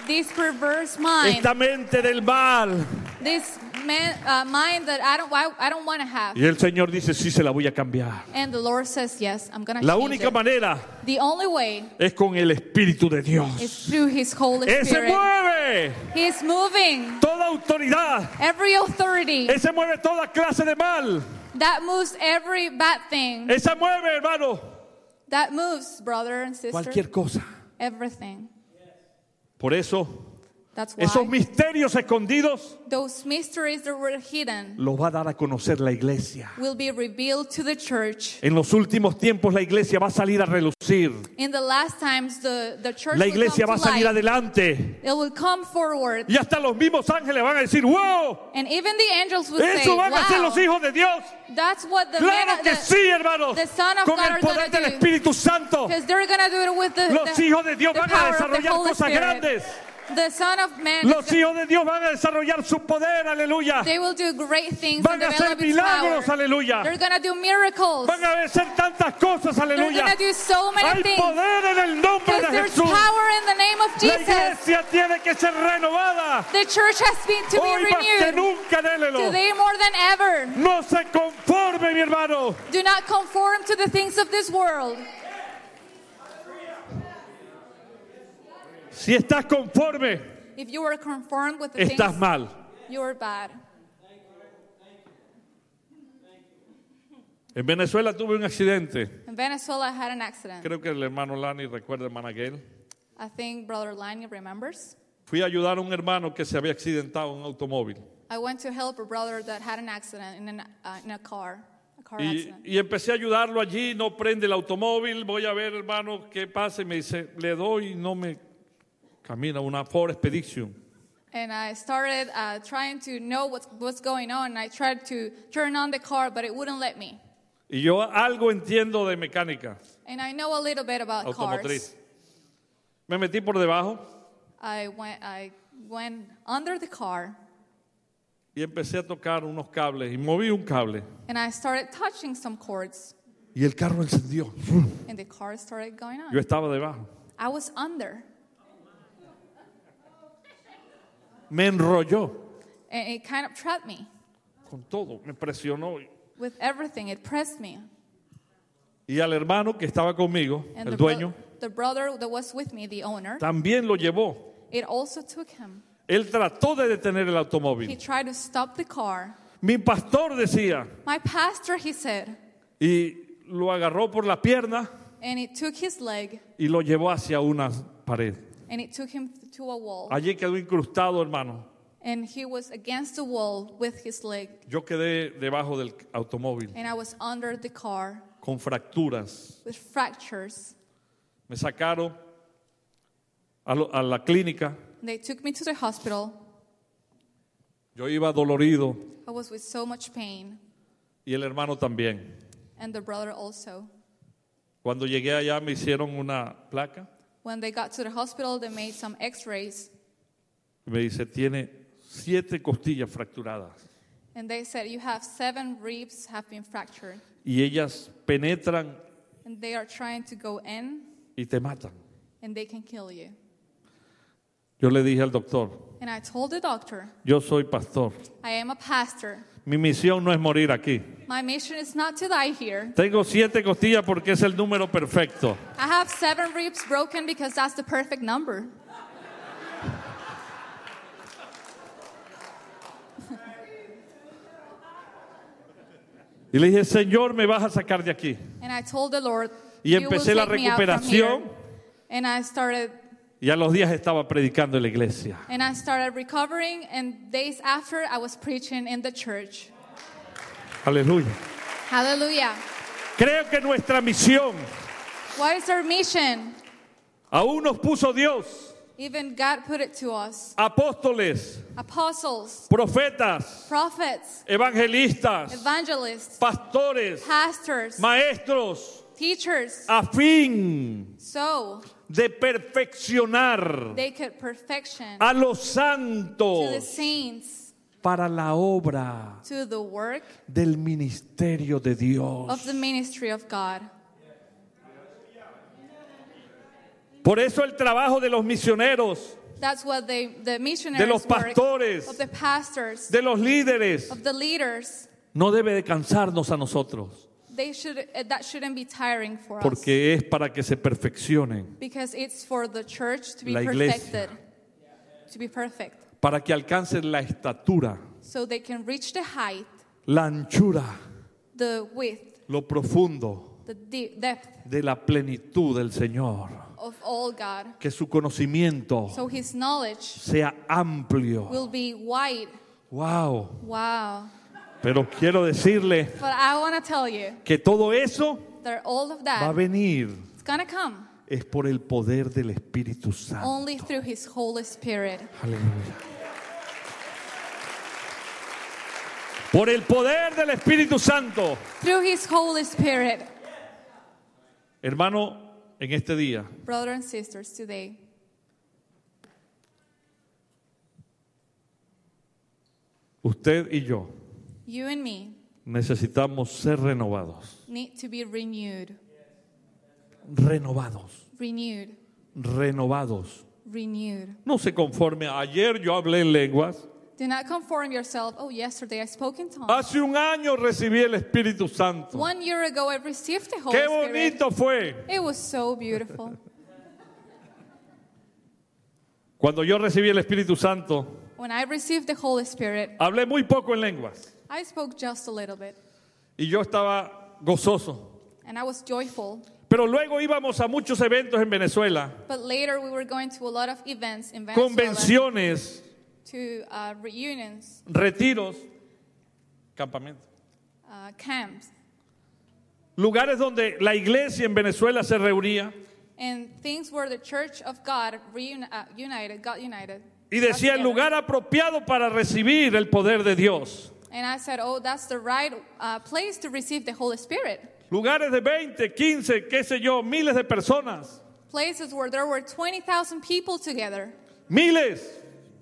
[SPEAKER 3] This perverse mind,
[SPEAKER 2] Esta mente del mal.
[SPEAKER 3] this man, uh, mind that I don't, I, I don't want to have.
[SPEAKER 2] Y el Señor dice, sí, se la voy a cambiar.
[SPEAKER 3] And the Lord says, yes, I'm going to
[SPEAKER 2] La
[SPEAKER 3] change
[SPEAKER 2] única
[SPEAKER 3] it.
[SPEAKER 2] manera
[SPEAKER 3] The only way
[SPEAKER 2] es con el Espíritu de Dios.
[SPEAKER 3] is through His Holy Spirit.
[SPEAKER 2] mueve
[SPEAKER 3] He's moving
[SPEAKER 2] toda autoridad.
[SPEAKER 3] every authority.
[SPEAKER 2] Ese mueve toda clase de mal.
[SPEAKER 3] That moves every bad thing.
[SPEAKER 2] Esa mueve, hermano,
[SPEAKER 3] That moves, brother and sister.
[SPEAKER 2] cualquier cosa.
[SPEAKER 3] Everything.
[SPEAKER 2] Por eso,
[SPEAKER 3] That's why
[SPEAKER 2] esos misterios escondidos
[SPEAKER 3] those mysteries that were hidden
[SPEAKER 2] los va a dar a conocer la iglesia.
[SPEAKER 3] will be revealed to the church.
[SPEAKER 2] En los últimos tiempos la iglesia va a salir a relucir.
[SPEAKER 3] In the last times, the, the church
[SPEAKER 2] La
[SPEAKER 3] will
[SPEAKER 2] iglesia va
[SPEAKER 3] come
[SPEAKER 2] a
[SPEAKER 3] to
[SPEAKER 2] salir
[SPEAKER 3] light.
[SPEAKER 2] adelante.
[SPEAKER 3] It will come forward.
[SPEAKER 2] Y hasta los mismos ángeles van a decir, wow,
[SPEAKER 3] And even the angels will say,
[SPEAKER 2] eso van a ser los
[SPEAKER 3] wow,
[SPEAKER 2] hijos de Dios.
[SPEAKER 3] that's what the
[SPEAKER 2] Claro
[SPEAKER 3] men,
[SPEAKER 2] que
[SPEAKER 3] the,
[SPEAKER 2] sí, hermanos.
[SPEAKER 3] the Son of
[SPEAKER 2] Con
[SPEAKER 3] God
[SPEAKER 2] el
[SPEAKER 3] are
[SPEAKER 2] poder
[SPEAKER 3] gonna
[SPEAKER 2] del
[SPEAKER 3] do.
[SPEAKER 2] Espíritu Santo.
[SPEAKER 3] Because they're going to do it with the,
[SPEAKER 2] Los
[SPEAKER 3] the,
[SPEAKER 2] hijos de Dios
[SPEAKER 3] the
[SPEAKER 2] van a
[SPEAKER 3] power of the
[SPEAKER 2] desarrollar
[SPEAKER 3] Holy
[SPEAKER 2] cosas
[SPEAKER 3] Spirit.
[SPEAKER 2] grandes.
[SPEAKER 3] The Son of Man,
[SPEAKER 2] Los hijos de Dios van a desarrollar su poder, aleluya.
[SPEAKER 3] they will do great things
[SPEAKER 2] Van a hacer milagros, aleluya.
[SPEAKER 3] They're going to do miracles.
[SPEAKER 2] Van a hacer tantas cosas, aleluya.
[SPEAKER 3] They're going to do so many
[SPEAKER 2] Hay
[SPEAKER 3] things.
[SPEAKER 2] poder en el nombre de
[SPEAKER 3] there's
[SPEAKER 2] Jesús.
[SPEAKER 3] power in the name of
[SPEAKER 2] La
[SPEAKER 3] Jesus.
[SPEAKER 2] iglesia tiene que ser renovada.
[SPEAKER 3] The church has been to
[SPEAKER 2] Hoy
[SPEAKER 3] be
[SPEAKER 2] más que
[SPEAKER 3] renewed
[SPEAKER 2] nunca, anhélelo.
[SPEAKER 3] today more than ever.
[SPEAKER 2] No se conforme, mi hermano.
[SPEAKER 3] Do not conform to the things of this world.
[SPEAKER 2] Si estás conforme,
[SPEAKER 3] If you are conformed with the
[SPEAKER 2] estás
[SPEAKER 3] things,
[SPEAKER 2] mal.
[SPEAKER 3] you are bad.
[SPEAKER 2] En Venezuela tuve un accidente.
[SPEAKER 3] In Venezuela, I had an accident.
[SPEAKER 2] Creo que el hermano Lani recuerda, hermana Gail.
[SPEAKER 3] I think Brother Lani remembers.
[SPEAKER 2] Fui a ayudar a un hermano que se había accidentado en un automóvil.
[SPEAKER 3] I went to help a brother that had an accident in, an, uh, in a car, a car
[SPEAKER 2] Y,
[SPEAKER 3] accident.
[SPEAKER 2] y empecé a ayudarlo allí, no prende el automóvil, voy a ver hermano qué pasa y me dice, le doy y no me camina, una Ford Expedition.
[SPEAKER 3] And I started uh, trying to know what's, what's going on. And I tried to turn on the car, but it wouldn't let me.
[SPEAKER 2] Y yo algo entiendo de mecánica
[SPEAKER 3] And I know a little bit about
[SPEAKER 2] automotriz.
[SPEAKER 3] cars.
[SPEAKER 2] Me metí por debajo
[SPEAKER 3] I went, I went under the car
[SPEAKER 2] y empecé a tocar unos cables y moví un cable
[SPEAKER 3] and I started touching some cords,
[SPEAKER 2] y el carro encendió.
[SPEAKER 3] and the car started going on.
[SPEAKER 2] Yo estaba debajo.
[SPEAKER 3] I was under,
[SPEAKER 2] Me enrolló
[SPEAKER 3] and it kind of trapped me
[SPEAKER 2] con todo, me presionó.
[SPEAKER 3] with everything. It pressed me.
[SPEAKER 2] Y al hermano que estaba conmigo,
[SPEAKER 3] And
[SPEAKER 2] el
[SPEAKER 3] the,
[SPEAKER 2] dueño,
[SPEAKER 3] the brother that was with me, the owner,
[SPEAKER 2] también lo llevó.
[SPEAKER 3] it also took him.
[SPEAKER 2] Él trató de detener el
[SPEAKER 3] He
[SPEAKER 2] automóvil.
[SPEAKER 3] tried to stop the car.
[SPEAKER 2] Mi pastor decía,
[SPEAKER 3] My pastor, he said,
[SPEAKER 2] y lo agarró por la pierna
[SPEAKER 3] and it took his leg
[SPEAKER 2] y lo llevó hacia una pared.
[SPEAKER 3] And it took him to a wall.
[SPEAKER 2] Allí quedó incrustado, hermano.
[SPEAKER 3] And he was against the wall with his leg,
[SPEAKER 2] Yo quedé debajo del automóvil
[SPEAKER 3] and I was under the car
[SPEAKER 2] con fracturas.
[SPEAKER 3] with fractures.
[SPEAKER 2] Me sacaron a, lo- a la clínica
[SPEAKER 3] They took me to the hospital,
[SPEAKER 2] Yo iba dolorido
[SPEAKER 3] I was with so much pain,
[SPEAKER 2] y el hermano también.
[SPEAKER 3] and the brother also.
[SPEAKER 2] Cuando llegué allá me hicieron una placa
[SPEAKER 3] When they got to the hospital, they made some x rays,
[SPEAKER 2] me dice, tiene siete costillas fracturadas.
[SPEAKER 3] and they said, You have seven ribs have been fractured,
[SPEAKER 2] Y ellas penetran
[SPEAKER 3] and they are trying to go in,
[SPEAKER 2] y te matan.
[SPEAKER 3] and they can kill you.
[SPEAKER 2] Yo le dije al doctor,
[SPEAKER 3] And I told the doctor,
[SPEAKER 2] yo soy pastor.
[SPEAKER 3] I am a pastor.
[SPEAKER 2] Mi misión no es morir aquí.
[SPEAKER 3] My mission is not to die here.
[SPEAKER 2] Tengo siete costillas porque es el número perfecto.
[SPEAKER 3] I have seven ribs broken because that's the perfect number.
[SPEAKER 2] Y le dije, Señor, me vas a sacar de aquí.
[SPEAKER 3] And I told the Lord,
[SPEAKER 2] Y
[SPEAKER 3] "You will
[SPEAKER 2] empecé la
[SPEAKER 3] take me out from here."
[SPEAKER 2] recuperación
[SPEAKER 3] And I started
[SPEAKER 2] y a los días estaba predicando en la iglesia.
[SPEAKER 3] and I started recovering and days after I was preaching in the church.
[SPEAKER 2] Aleluya.
[SPEAKER 3] Hallelujah.
[SPEAKER 2] Creo que nuestra misión
[SPEAKER 3] What is our mission?
[SPEAKER 2] aún nos puso Dios,
[SPEAKER 3] Even God put it to us.
[SPEAKER 2] apóstoles,
[SPEAKER 3] Apostles,
[SPEAKER 2] profetas,
[SPEAKER 3] prophets,
[SPEAKER 2] evangelistas,
[SPEAKER 3] evangelists,
[SPEAKER 2] pastores,
[SPEAKER 3] pastors,
[SPEAKER 2] maestros,
[SPEAKER 3] teachers,
[SPEAKER 2] a fin
[SPEAKER 3] so
[SPEAKER 2] de perfeccionar a los santos para la obra
[SPEAKER 3] to the work
[SPEAKER 2] del ministerio de
[SPEAKER 3] of
[SPEAKER 2] Dios.
[SPEAKER 3] the ministry of God.
[SPEAKER 2] Por eso el trabajo de los misioneros,
[SPEAKER 3] That's what they, the missionaries
[SPEAKER 2] los
[SPEAKER 3] work,
[SPEAKER 2] pastores,
[SPEAKER 3] of the pastors,
[SPEAKER 2] de los líderes,
[SPEAKER 3] of the leaders.
[SPEAKER 2] no debe de cansarnos a nosotros,
[SPEAKER 3] They should uh, that shouldn't be tiring for us
[SPEAKER 2] porque es para que se perfeccionen,
[SPEAKER 3] because it's for the church to be
[SPEAKER 2] La iglesia.
[SPEAKER 3] perfected, to be perfect,
[SPEAKER 2] para que alcancen la estatura,
[SPEAKER 3] so they can reach the height,
[SPEAKER 2] la anchura,
[SPEAKER 3] the width,
[SPEAKER 2] lo profundo
[SPEAKER 3] the de- depth
[SPEAKER 2] de la plenitud del Señor.
[SPEAKER 3] of all God.
[SPEAKER 2] Que su conocimiento
[SPEAKER 3] So His knowledge
[SPEAKER 2] sea amplio.
[SPEAKER 3] will be wide.
[SPEAKER 2] Wow.
[SPEAKER 3] Wow!
[SPEAKER 2] Pero quiero decirle
[SPEAKER 3] But I want to tell you
[SPEAKER 2] que todo eso
[SPEAKER 3] that all of
[SPEAKER 2] va a
[SPEAKER 3] that
[SPEAKER 2] venir
[SPEAKER 3] come
[SPEAKER 2] es por el poder del Espíritu Santo.
[SPEAKER 3] only through His Holy Spirit.
[SPEAKER 2] Aleluya. Por el poder del Espíritu Santo.
[SPEAKER 3] Through His Holy Spirit,
[SPEAKER 2] Hermano, en este día
[SPEAKER 3] brothers and sisters, today
[SPEAKER 2] usted y yo
[SPEAKER 3] you and me
[SPEAKER 2] necesitamos ser renovados.
[SPEAKER 3] need to be renewed,
[SPEAKER 2] Renovados.
[SPEAKER 3] renewed,
[SPEAKER 2] Renovados.
[SPEAKER 3] renewed.
[SPEAKER 2] No se conforme. Ayer yo hablé en lenguas.
[SPEAKER 3] Do not conform yourself. Oh, yesterday I spoke in tongues.
[SPEAKER 2] Hace un año recibí el Espíritu Santo.
[SPEAKER 3] One year ago I received the Holy
[SPEAKER 2] Qué
[SPEAKER 3] Spirit.
[SPEAKER 2] bonito fue.
[SPEAKER 3] It was so beautiful.
[SPEAKER 2] Cuando yo recibí el Espíritu Santo,
[SPEAKER 3] When I received the Holy Spirit,
[SPEAKER 2] hablé muy poco en lenguas.
[SPEAKER 3] I spoke just a little bit
[SPEAKER 2] Y yo estaba gozoso.
[SPEAKER 3] and I was joyful.
[SPEAKER 2] Pero luego íbamos a muchos eventos en Venezuela,
[SPEAKER 3] But later we were going to a lot of events in Venezuela
[SPEAKER 2] convenciones,
[SPEAKER 3] to uh, reunions,
[SPEAKER 2] retiros, campamentos.
[SPEAKER 3] uh, camps,
[SPEAKER 2] Lugares donde la iglesia en Venezuela se reunía
[SPEAKER 3] and things where the Church of God reuni- uh, united, got united.
[SPEAKER 2] y decía el lugar apropiado para recibir el poder de Dios.
[SPEAKER 3] And I said, oh, that's the right uh, place to receive the Holy Spirit.
[SPEAKER 2] Lugares de 20, 15, qué sé yo, miles de personas.
[SPEAKER 3] Places where there were 20,000 people together,
[SPEAKER 2] Miles.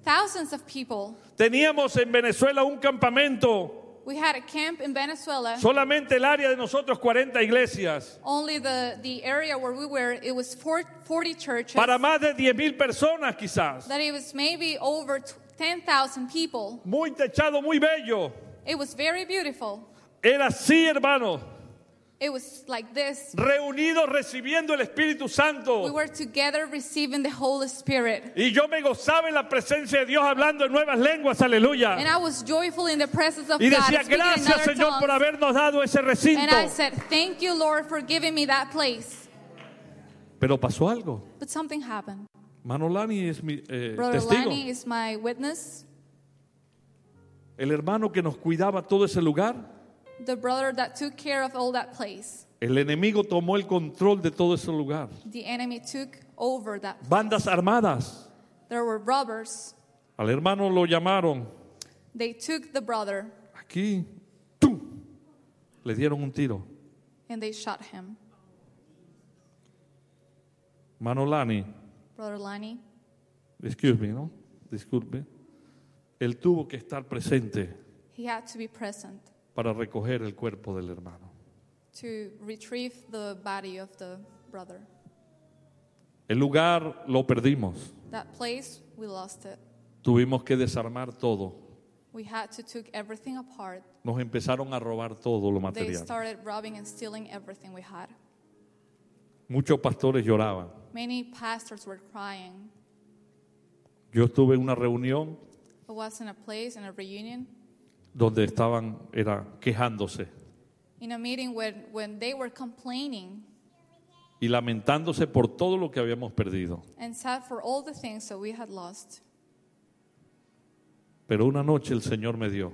[SPEAKER 3] thousands of people.
[SPEAKER 2] Teníamos en Venezuela un campamento,
[SPEAKER 3] We had a camp in Venezuela.
[SPEAKER 2] solamente el área de nosotros 40 iglesias,
[SPEAKER 3] Only the, the area where we were, it was 40 churches.
[SPEAKER 2] para más de 10 mil personas quizás.
[SPEAKER 3] that it was maybe over 10,000 people.
[SPEAKER 2] Muy techado, muy bello.
[SPEAKER 3] It was very beautiful.
[SPEAKER 2] Era así, hermano,
[SPEAKER 3] It was like this.
[SPEAKER 2] reunidos recibiendo el Espíritu
[SPEAKER 3] We
[SPEAKER 2] Santo.
[SPEAKER 3] were together receiving the Holy Spirit.
[SPEAKER 2] Y yo me gozaba en la presencia de Dios hablando en nuevas lenguas, aleluya.
[SPEAKER 3] And I was joyful in the presence of
[SPEAKER 2] Y
[SPEAKER 3] God.
[SPEAKER 2] decía,
[SPEAKER 3] in
[SPEAKER 2] gracias Señor por
[SPEAKER 3] tongues.
[SPEAKER 2] habernos dado ese
[SPEAKER 3] And
[SPEAKER 2] recinto.
[SPEAKER 3] I said, Thank you, Lord, for giving me that place.
[SPEAKER 2] Pero pasó algo.
[SPEAKER 3] But something happened.
[SPEAKER 2] Manolani es mi eh,
[SPEAKER 3] Brother
[SPEAKER 2] testigo.
[SPEAKER 3] Lanny is my witness.
[SPEAKER 2] El hermano que nos cuidaba todo ese lugar,
[SPEAKER 3] The brother that took care of all that place.
[SPEAKER 2] el enemigo tomó el control de todo ese lugar.
[SPEAKER 3] The enemy took over that.
[SPEAKER 2] Bandas armadas.
[SPEAKER 3] There were robbers.
[SPEAKER 2] Al hermano lo llamaron
[SPEAKER 3] They took the brother
[SPEAKER 2] Aquí, ¡tum! le dieron un tiro.
[SPEAKER 3] and they shot him.
[SPEAKER 2] Manolani,
[SPEAKER 3] Brother Lani,
[SPEAKER 2] excuse me, ¿no? Disculpe. Él tuvo que estar presente
[SPEAKER 3] he had to be present
[SPEAKER 2] para recoger el cuerpo del hermano.
[SPEAKER 3] to retrieve the body of the brother.
[SPEAKER 2] El lugar lo perdimos.
[SPEAKER 3] That place, we lost it.
[SPEAKER 2] Tuvimos que desarmar todo.
[SPEAKER 3] We had to took everything apart.
[SPEAKER 2] Nos empezaron a robar todo lo
[SPEAKER 3] They
[SPEAKER 2] material.
[SPEAKER 3] started robbing and stealing everything we had.
[SPEAKER 2] Muchos pastores lloraban.
[SPEAKER 3] Many pastors were crying.
[SPEAKER 2] Yo estuve en una reunión
[SPEAKER 3] I was in a place in a reunion
[SPEAKER 2] donde estaban era quejándose
[SPEAKER 3] in a meeting when, when they were complaining
[SPEAKER 2] y lamentándose por todo lo que habíamos perdido.
[SPEAKER 3] and sad for all the things that we had lost.
[SPEAKER 2] Pero una noche el Señor me dio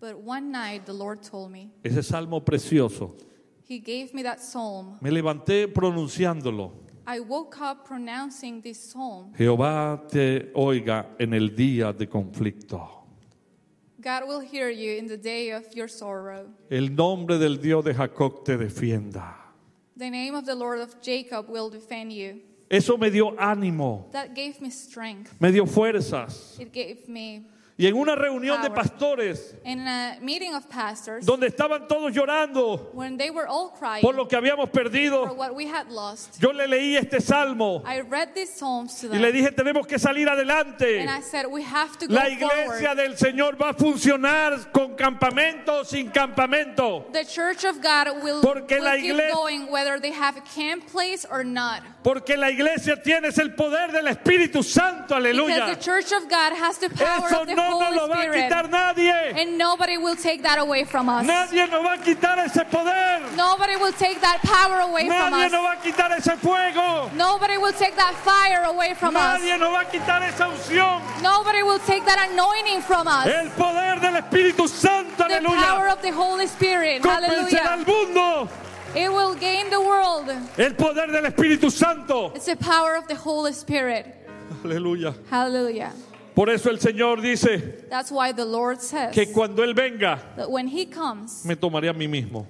[SPEAKER 3] But one night the Lord told me,
[SPEAKER 2] ese salmo precioso.
[SPEAKER 3] He gave me that psalm.
[SPEAKER 2] Me levanté pronunciándolo.
[SPEAKER 3] I woke up pronouncing this psalm.
[SPEAKER 2] Jehová te oiga en el día de conflicto.
[SPEAKER 3] God will hear you in the day of your sorrow.
[SPEAKER 2] El nombre del Dios de Jacob te defienda.
[SPEAKER 3] The name of the Lord of Jacob will defend you.
[SPEAKER 2] Eso me dio ánimo,
[SPEAKER 3] That gave me strength.
[SPEAKER 2] me dio fuerzas.
[SPEAKER 3] It gave me,
[SPEAKER 2] Y en una reunión de pastores
[SPEAKER 3] in a meeting of pastors,
[SPEAKER 2] donde estaban todos llorando
[SPEAKER 3] when they were all crying
[SPEAKER 2] por lo que habíamos
[SPEAKER 3] for
[SPEAKER 2] perdido,
[SPEAKER 3] what we had lost,
[SPEAKER 2] yo le leí este salmo
[SPEAKER 3] I read these psalms to
[SPEAKER 2] y le dije, tenemos que salir adeante.
[SPEAKER 3] And I said, we have to go
[SPEAKER 2] La iglesia
[SPEAKER 3] forward.
[SPEAKER 2] del Señor va a funcionar con campamento o sin campamento.
[SPEAKER 3] The church of God will,
[SPEAKER 2] Porque
[SPEAKER 3] will
[SPEAKER 2] la
[SPEAKER 3] keep going whether they have a camp place or not.
[SPEAKER 2] Porque la iglesia tiene el poder del Espíritu Santo,
[SPEAKER 3] Because
[SPEAKER 2] aleluya.
[SPEAKER 3] the church of God has the power
[SPEAKER 2] Eso
[SPEAKER 3] of the
[SPEAKER 2] no
[SPEAKER 3] Holy
[SPEAKER 2] lo va
[SPEAKER 3] Spirit.
[SPEAKER 2] quitar nadie.
[SPEAKER 3] And nobody will take that away from us.
[SPEAKER 2] Nadie nos va a ese poder.
[SPEAKER 3] Nobody will take that power away from us.
[SPEAKER 2] nos va a ese fuego.
[SPEAKER 3] Nobody will take that fire away from us.
[SPEAKER 2] Nos va a esa.
[SPEAKER 3] Nobody will take that anointing from us.
[SPEAKER 2] El poder del Espíritu Santo,
[SPEAKER 3] The power of the Holy Spirit.
[SPEAKER 2] Convencerá al
[SPEAKER 3] Hallelujah.
[SPEAKER 2] mundo.
[SPEAKER 3] It will gain the world.
[SPEAKER 2] El poder del Espíritu Santo.
[SPEAKER 3] It's the power of the Holy Spirit.
[SPEAKER 2] Aleluya.
[SPEAKER 3] Hallelujah.
[SPEAKER 2] Por eso el Señor dice
[SPEAKER 3] That's why the Lord says
[SPEAKER 2] que cuando Él venga,
[SPEAKER 3] that when He comes,
[SPEAKER 2] me tomaré a mí mismo.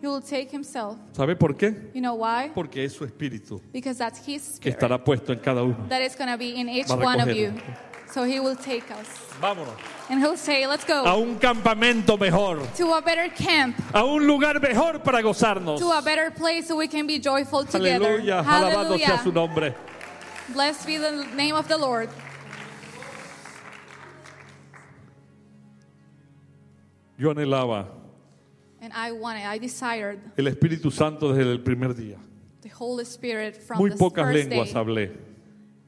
[SPEAKER 3] He will take Himself.
[SPEAKER 2] ¿Sabe por qué?
[SPEAKER 3] You know why?
[SPEAKER 2] Porque es su Espíritu
[SPEAKER 3] Because that's His
[SPEAKER 2] que
[SPEAKER 3] Spirit
[SPEAKER 2] estará puesto en cada uno.
[SPEAKER 3] that is going to be in each
[SPEAKER 2] Va a
[SPEAKER 3] one of you. So He will take us.
[SPEAKER 2] Vámonos.
[SPEAKER 3] And He'll say, Let's
[SPEAKER 2] A
[SPEAKER 3] go
[SPEAKER 2] un campamento mejor.
[SPEAKER 3] to a better camp,
[SPEAKER 2] A un lugar mejor para gozarnos.
[SPEAKER 3] to a better place so we can be joyful together.
[SPEAKER 2] Aleluya. Alabado sea su nombre.
[SPEAKER 3] Blessed be the name of the Lord.
[SPEAKER 2] Yo anhelaba
[SPEAKER 3] And I wanted, I desired
[SPEAKER 2] el Espíritu Santo desde el primer día.
[SPEAKER 3] the Holy Spirit from
[SPEAKER 2] Muy
[SPEAKER 3] the
[SPEAKER 2] pocas
[SPEAKER 3] first
[SPEAKER 2] lenguas
[SPEAKER 3] day.
[SPEAKER 2] hablé,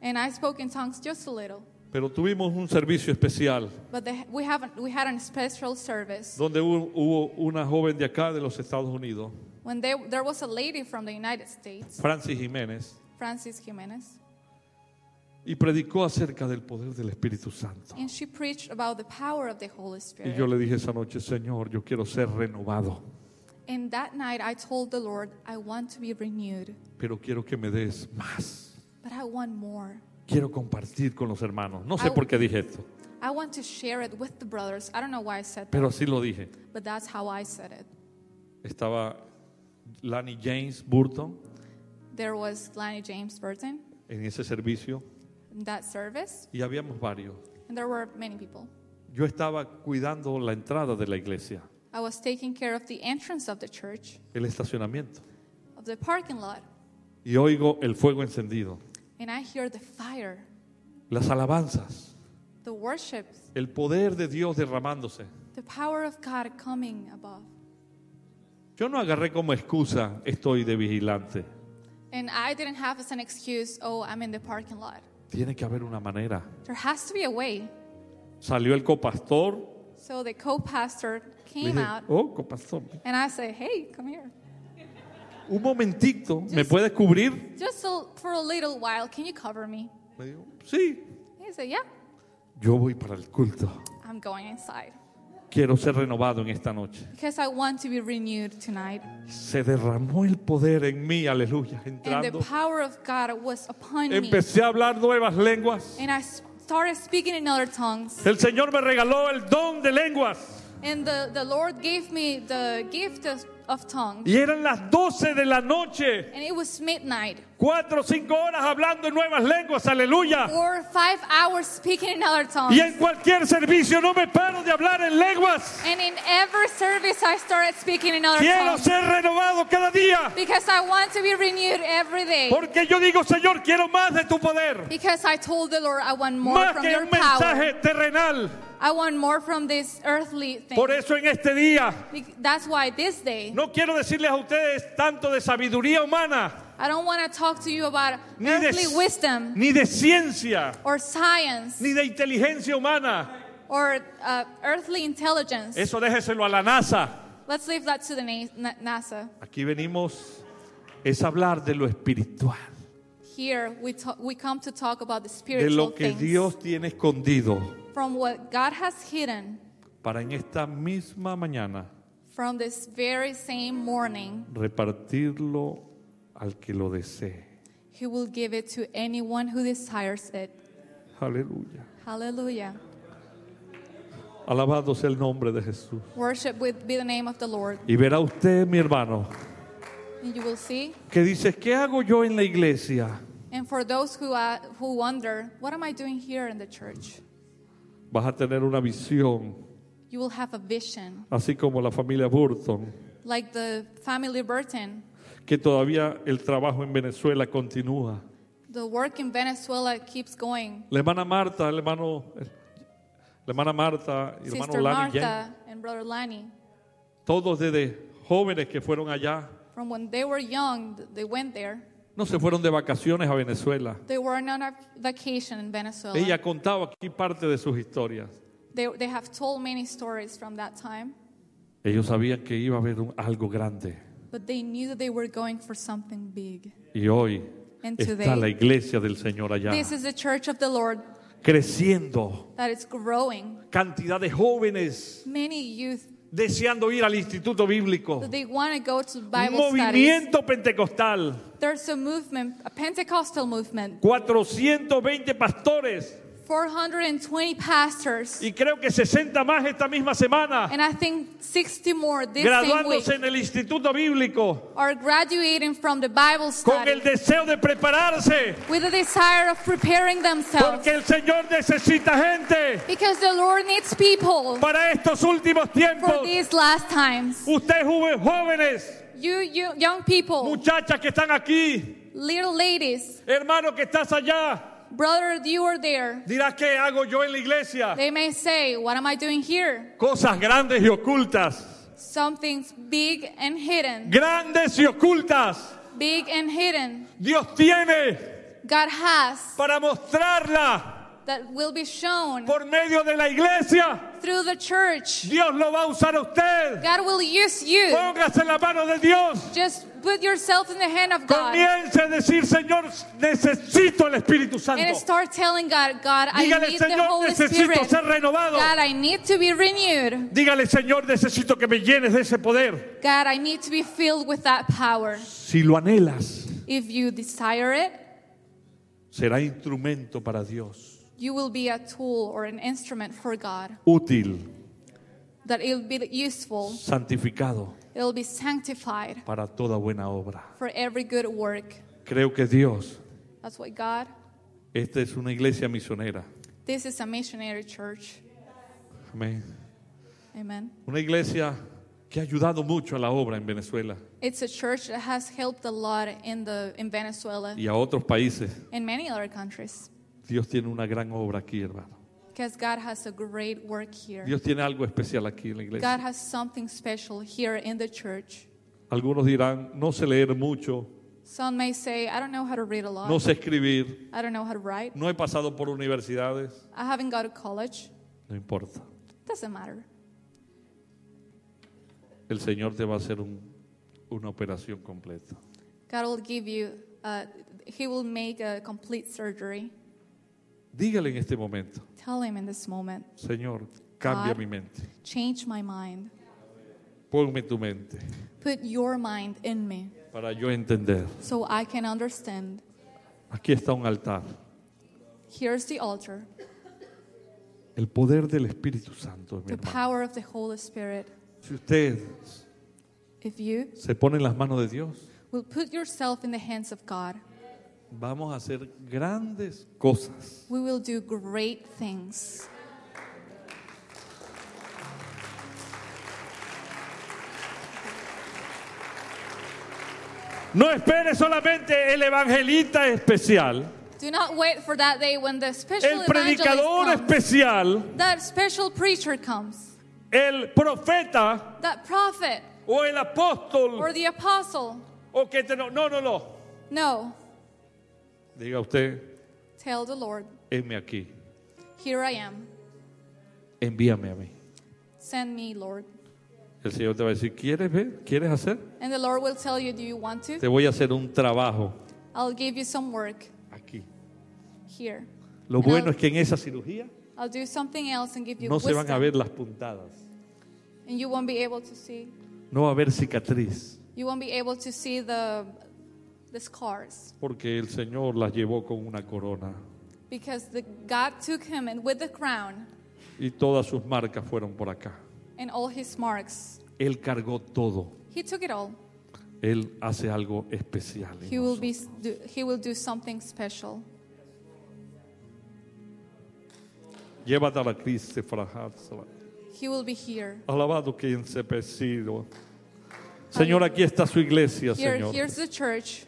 [SPEAKER 3] And I spoke in tongues just a little.
[SPEAKER 2] pero tuvimos un servicio especial
[SPEAKER 3] But the, we, haven't, we had a special service
[SPEAKER 2] donde hubo, hubo una joven de acá de los Estados Unidos,
[SPEAKER 3] when there was a lady from the United States,
[SPEAKER 2] Francis Jiménez,
[SPEAKER 3] Francis Jimenez,
[SPEAKER 2] y predicó acerca del poder del Espíritu Santo.
[SPEAKER 3] and she preached about the power of the Holy
[SPEAKER 2] Y
[SPEAKER 3] Spirit.
[SPEAKER 2] yo le dije esa noche, Señor, yo quiero ser renovado,
[SPEAKER 3] And that night I told the Lord, I want to be renewed,
[SPEAKER 2] pero quiero que me des más.
[SPEAKER 3] but I want more.
[SPEAKER 2] Quiero compartir con los hermanos. No sé
[SPEAKER 3] I-
[SPEAKER 2] por qué dije esto,
[SPEAKER 3] I want to share it with the brothers. I don't know why I said that,
[SPEAKER 2] pero así lo dije.
[SPEAKER 3] but that's how I said it.
[SPEAKER 2] Estaba Lani James Burton
[SPEAKER 3] There was Lanny James Burton
[SPEAKER 2] en ese servicio
[SPEAKER 3] that service,
[SPEAKER 2] y habíamos varios.
[SPEAKER 3] and there were many people.
[SPEAKER 2] Yo estaba cuidando la entrada de la iglesia,
[SPEAKER 3] I was taking care of the entrance of the church,
[SPEAKER 2] el estacionamiento,
[SPEAKER 3] of the parking lot,
[SPEAKER 2] y oigo el fuego encendido,
[SPEAKER 3] and I hear the fire,
[SPEAKER 2] las alabanzas,
[SPEAKER 3] the worship,
[SPEAKER 2] el poder de Dios derramándose.
[SPEAKER 3] the power of God coming above.
[SPEAKER 2] Yo no agarré como excusa estoy de vigilante.
[SPEAKER 3] And I didn't have as an excuse, oh, I'm in the parking lot.
[SPEAKER 2] Tiene que haber una manera.
[SPEAKER 3] There has to be a way.
[SPEAKER 2] Salió el copastor.
[SPEAKER 3] So the co pastor
[SPEAKER 2] Le
[SPEAKER 3] came
[SPEAKER 2] dije,
[SPEAKER 3] out,
[SPEAKER 2] oh, copastor,
[SPEAKER 3] and I said, hey, come here.
[SPEAKER 2] un momentito, ¿me
[SPEAKER 3] Just-
[SPEAKER 2] puedes cubrir?
[SPEAKER 3] Just for a little while, can you cover me?
[SPEAKER 2] Me dijo, sí,
[SPEAKER 3] He said, yeah,
[SPEAKER 2] yo voy para el culto.
[SPEAKER 3] I'm going inside.
[SPEAKER 2] Quiero ser renovado en esta noche.
[SPEAKER 3] Because I want to be renewed tonight.
[SPEAKER 2] Se derramó el poder en mí, aleluya,
[SPEAKER 3] And the
[SPEAKER 2] entrando.
[SPEAKER 3] power of God was upon me.
[SPEAKER 2] Empecé a hablar nuevas lenguas.
[SPEAKER 3] And I started speaking in other tongues.
[SPEAKER 2] El Señor me regaló el don de lenguas.
[SPEAKER 3] And the, the Lord gave me the gift of, of tongues.
[SPEAKER 2] Y eran las 12 de la noche.
[SPEAKER 3] And it was midnight.
[SPEAKER 2] Cuatro o cinco horas hablando en nuevas lenguas. Aleluya.
[SPEAKER 3] Four or five hours speaking in other tongues.
[SPEAKER 2] Y en cualquier servicio no me paro de hablar en lenguas.
[SPEAKER 3] And in every service, I started speaking in other
[SPEAKER 2] Quiero
[SPEAKER 3] tongues.
[SPEAKER 2] ser renovado cada día.
[SPEAKER 3] Because I want to be renewed every day.
[SPEAKER 2] Porque yo digo, Señor, quiero más de tu poder.
[SPEAKER 3] Because I told the Lord, I want more
[SPEAKER 2] Más
[SPEAKER 3] from
[SPEAKER 2] que
[SPEAKER 3] your
[SPEAKER 2] un
[SPEAKER 3] power.
[SPEAKER 2] mensaje terrenal.
[SPEAKER 3] I want more from this earthly thing.
[SPEAKER 2] Por eso en este día
[SPEAKER 3] That's why this day,
[SPEAKER 2] no quiero decirles a ustedes tanto de sabiduría humana,
[SPEAKER 3] I don't want to talk to you about
[SPEAKER 2] ni de,
[SPEAKER 3] earthly wisdom
[SPEAKER 2] ni de ciencia,
[SPEAKER 3] or science
[SPEAKER 2] ni de inteligencia humana.
[SPEAKER 3] or uh, earthly intelligence.
[SPEAKER 2] Eso déjeselo a la NASA.
[SPEAKER 3] Let's leave that to the Na- Na- NASA.
[SPEAKER 2] Aquí venimos es hablar de lo espiritual,
[SPEAKER 3] Here we, we come to talk about the
[SPEAKER 2] de
[SPEAKER 3] spiritual
[SPEAKER 2] lo que
[SPEAKER 3] things
[SPEAKER 2] Dios tiene escondido
[SPEAKER 3] from what God has hidden
[SPEAKER 2] para en esta misma mañana
[SPEAKER 3] from this very same morning.
[SPEAKER 2] repartirlo al que lo desee.
[SPEAKER 3] He will give it to anyone who desires it.
[SPEAKER 2] Aleluya.
[SPEAKER 3] Hallelujah.
[SPEAKER 2] Alabado sea el nombre de Jesús.
[SPEAKER 3] Worship with be the name of the Lord.
[SPEAKER 2] Y verá usted, mi hermano,
[SPEAKER 3] And you will see.
[SPEAKER 2] que dice, ¿qué hago yo en la iglesia?
[SPEAKER 3] And for those who, uh, who wonder, what am I doing here in the church?
[SPEAKER 2] Vas a tener una visión,
[SPEAKER 3] You will have a vision,
[SPEAKER 2] así como la familia Burton,
[SPEAKER 3] like the family Burton.
[SPEAKER 2] Que todavía el trabajo en Venezuela continúa.
[SPEAKER 3] The work in Venezuela keeps going.
[SPEAKER 2] La hermana Marta, el hermano, la hermana Marta y el hermano
[SPEAKER 3] Sister
[SPEAKER 2] Lani,
[SPEAKER 3] Martha and Brother Lani,
[SPEAKER 2] todos desde jóvenes que fueron allá,
[SPEAKER 3] from when they were young, th- they went there.
[SPEAKER 2] no se fueron de vacaciones a Venezuela.
[SPEAKER 3] They were on a vacation in Venezuela.
[SPEAKER 2] Ella contaba aquí parte de sus historias.
[SPEAKER 3] They, they have told many stories from that time,
[SPEAKER 2] Ellos sabían que iba a haber un- algo grande.
[SPEAKER 3] But they knew that they were going for something big.
[SPEAKER 2] Y hoy
[SPEAKER 3] And
[SPEAKER 2] está
[SPEAKER 3] today-
[SPEAKER 2] la iglesia del Señor allá,
[SPEAKER 3] This is the church of the Lord
[SPEAKER 2] creciendo.
[SPEAKER 3] that is growing.
[SPEAKER 2] Cantidad de jóvenes
[SPEAKER 3] Many youth,
[SPEAKER 2] deseando ir al instituto bíblico.
[SPEAKER 3] that they want to go to Bible studies.
[SPEAKER 2] movimiento pentecostal.
[SPEAKER 3] There's a movement, a Pentecostal movement,
[SPEAKER 2] 420 pastores
[SPEAKER 3] 420 pastors,
[SPEAKER 2] y creo que 60 más esta misma semana.
[SPEAKER 3] And I think 60 more this
[SPEAKER 2] graduándose en el instituto bíblico.
[SPEAKER 3] are graduating from the Bible
[SPEAKER 2] con el
[SPEAKER 3] study
[SPEAKER 2] deseo de prepararse.
[SPEAKER 3] with the desire of preparing themselves.
[SPEAKER 2] porque el Señor necesita gente.
[SPEAKER 3] Because the Lord needs people
[SPEAKER 2] para estos últimos
[SPEAKER 3] for these last times.
[SPEAKER 2] Ustedes jóvenes, jóvenes,
[SPEAKER 3] You, you young people,
[SPEAKER 2] muchachas que están aquí,
[SPEAKER 3] little ladies,
[SPEAKER 2] hermano que estás allá,
[SPEAKER 3] brother, you are there.
[SPEAKER 2] dirás qué hago yo en la iglesia.
[SPEAKER 3] They may say, What am I doing here?
[SPEAKER 2] Cosas grandes y ocultas,
[SPEAKER 3] Something's big and hidden.
[SPEAKER 2] grandes y ocultas.
[SPEAKER 3] Big and hidden.
[SPEAKER 2] Dios tiene
[SPEAKER 3] God has
[SPEAKER 2] para mostrarla
[SPEAKER 3] that will be shown
[SPEAKER 2] por medio de la iglesia.
[SPEAKER 3] through the church.
[SPEAKER 2] Dios lo va a usar a usted.
[SPEAKER 3] God will use you.
[SPEAKER 2] Póngase en la mano de Dios.
[SPEAKER 3] Just put yourself in the hand of God
[SPEAKER 2] Comience a decir, Señor, necesito el Espíritu Santo.
[SPEAKER 3] and start telling God, God, I
[SPEAKER 2] Dígale,
[SPEAKER 3] need the
[SPEAKER 2] Señor,
[SPEAKER 3] Holy
[SPEAKER 2] necesito
[SPEAKER 3] Spirit.
[SPEAKER 2] ser renovado.
[SPEAKER 3] God, I need to be renewed.
[SPEAKER 2] Dígale, Señor, necesito que me llenes de ese poder.
[SPEAKER 3] God, I need to be filled with that power.
[SPEAKER 2] Si lo anhelas,
[SPEAKER 3] If you desire it,
[SPEAKER 2] será instrumento para Dios.
[SPEAKER 3] you will be a tool or an instrument for God.
[SPEAKER 2] Útil,
[SPEAKER 3] That it will be useful,
[SPEAKER 2] santificado
[SPEAKER 3] it will be sanctified
[SPEAKER 2] para toda buena obra.
[SPEAKER 3] for every good work.
[SPEAKER 2] Creo que Dios,
[SPEAKER 3] That's why God,
[SPEAKER 2] esta es una iglesia misionera.
[SPEAKER 3] this is a missionary church.
[SPEAKER 2] Amén.
[SPEAKER 3] Amen.
[SPEAKER 2] Una iglesia que ha ayudado mucho a la obra en Venezuela
[SPEAKER 3] It's a church that has helped a lot in the in Venezuela
[SPEAKER 2] y a otros países.
[SPEAKER 3] and many other countries.
[SPEAKER 2] Dios tiene una gran obra aquí, hermano.
[SPEAKER 3] Because God has a great work here.
[SPEAKER 2] Dios tiene algo especial aquí en la
[SPEAKER 3] God
[SPEAKER 2] iglesia.
[SPEAKER 3] has something special here in the church.
[SPEAKER 2] Algunos dirán, no sé leer mucho,
[SPEAKER 3] Some may say, I don't know how to read a lot.
[SPEAKER 2] no sé escribir,
[SPEAKER 3] I don't know how to write.
[SPEAKER 2] no he pasado por universidades.
[SPEAKER 3] I haven't gone to college.
[SPEAKER 2] No importa.
[SPEAKER 3] Doesn't matter.
[SPEAKER 2] El Señor te va a hacer un- una operación completa.
[SPEAKER 3] God will give you, uh, He will make a complete surgery.
[SPEAKER 2] Dígale en este momento,
[SPEAKER 3] Tell Him in this moment,
[SPEAKER 2] Señor, cambia
[SPEAKER 3] God.
[SPEAKER 2] mi mente.
[SPEAKER 3] change my mind.
[SPEAKER 2] Ponme tu mente
[SPEAKER 3] Put your mind in me
[SPEAKER 2] para yo entender.
[SPEAKER 3] so I can understand.
[SPEAKER 2] Aquí está un altar.
[SPEAKER 3] Here's the altar.
[SPEAKER 2] El poder del Espíritu Santo, mi
[SPEAKER 3] the
[SPEAKER 2] hermano.
[SPEAKER 3] power of the Holy Spirit.
[SPEAKER 2] Si usted
[SPEAKER 3] If you
[SPEAKER 2] se pone en las manos de Dios,
[SPEAKER 3] will put yourself in the hands of God,
[SPEAKER 2] vamos a hacer grandes cosas.
[SPEAKER 3] we will do great things.
[SPEAKER 2] No espere solamente el evangelista especial,
[SPEAKER 3] Do not wait for that day when the special
[SPEAKER 2] el predicador
[SPEAKER 3] comes,
[SPEAKER 2] especial,
[SPEAKER 3] that special preacher comes,
[SPEAKER 2] el profeta
[SPEAKER 3] that prophet
[SPEAKER 2] o el apóstol
[SPEAKER 3] or the apostle.
[SPEAKER 2] o que te no, no, no, no.
[SPEAKER 3] No,
[SPEAKER 2] Diga usted,
[SPEAKER 3] tell the Lord,
[SPEAKER 2] heme aquí,
[SPEAKER 3] here I am.
[SPEAKER 2] envíame a mí.
[SPEAKER 3] Send me, Lord.
[SPEAKER 2] El Señor te va a decir, ¿quieres ver? ¿Quieres hacer?
[SPEAKER 3] And the Lord will tell you, do you want to?
[SPEAKER 2] Te voy a hacer un trabajo
[SPEAKER 3] I'll give you some work
[SPEAKER 2] aquí.
[SPEAKER 3] here.
[SPEAKER 2] Lo
[SPEAKER 3] And
[SPEAKER 2] bueno
[SPEAKER 3] I'll-
[SPEAKER 2] es que en esa cirugía
[SPEAKER 3] I'll do something else and give you
[SPEAKER 2] no se van a ver las puntadas,
[SPEAKER 3] And you won't be able to see.
[SPEAKER 2] no va a haber cicatriz,
[SPEAKER 3] You won't be able to see the the scars
[SPEAKER 2] porque el Señor las llevó con una corona
[SPEAKER 3] because the, God took him and with the crown
[SPEAKER 2] y todas sus marcas fueron por acá.
[SPEAKER 3] and all his marks.
[SPEAKER 2] Él cargó todo.
[SPEAKER 3] He took it all.
[SPEAKER 2] Él hace algo especial.
[SPEAKER 3] He will be do, he will do something special.
[SPEAKER 2] Llévate a la Cristo frajársela.
[SPEAKER 3] He will be here.
[SPEAKER 2] Alabado que ensepecido. Señor, aquí está su iglesia,
[SPEAKER 3] Here
[SPEAKER 2] Señor.
[SPEAKER 3] here's the church.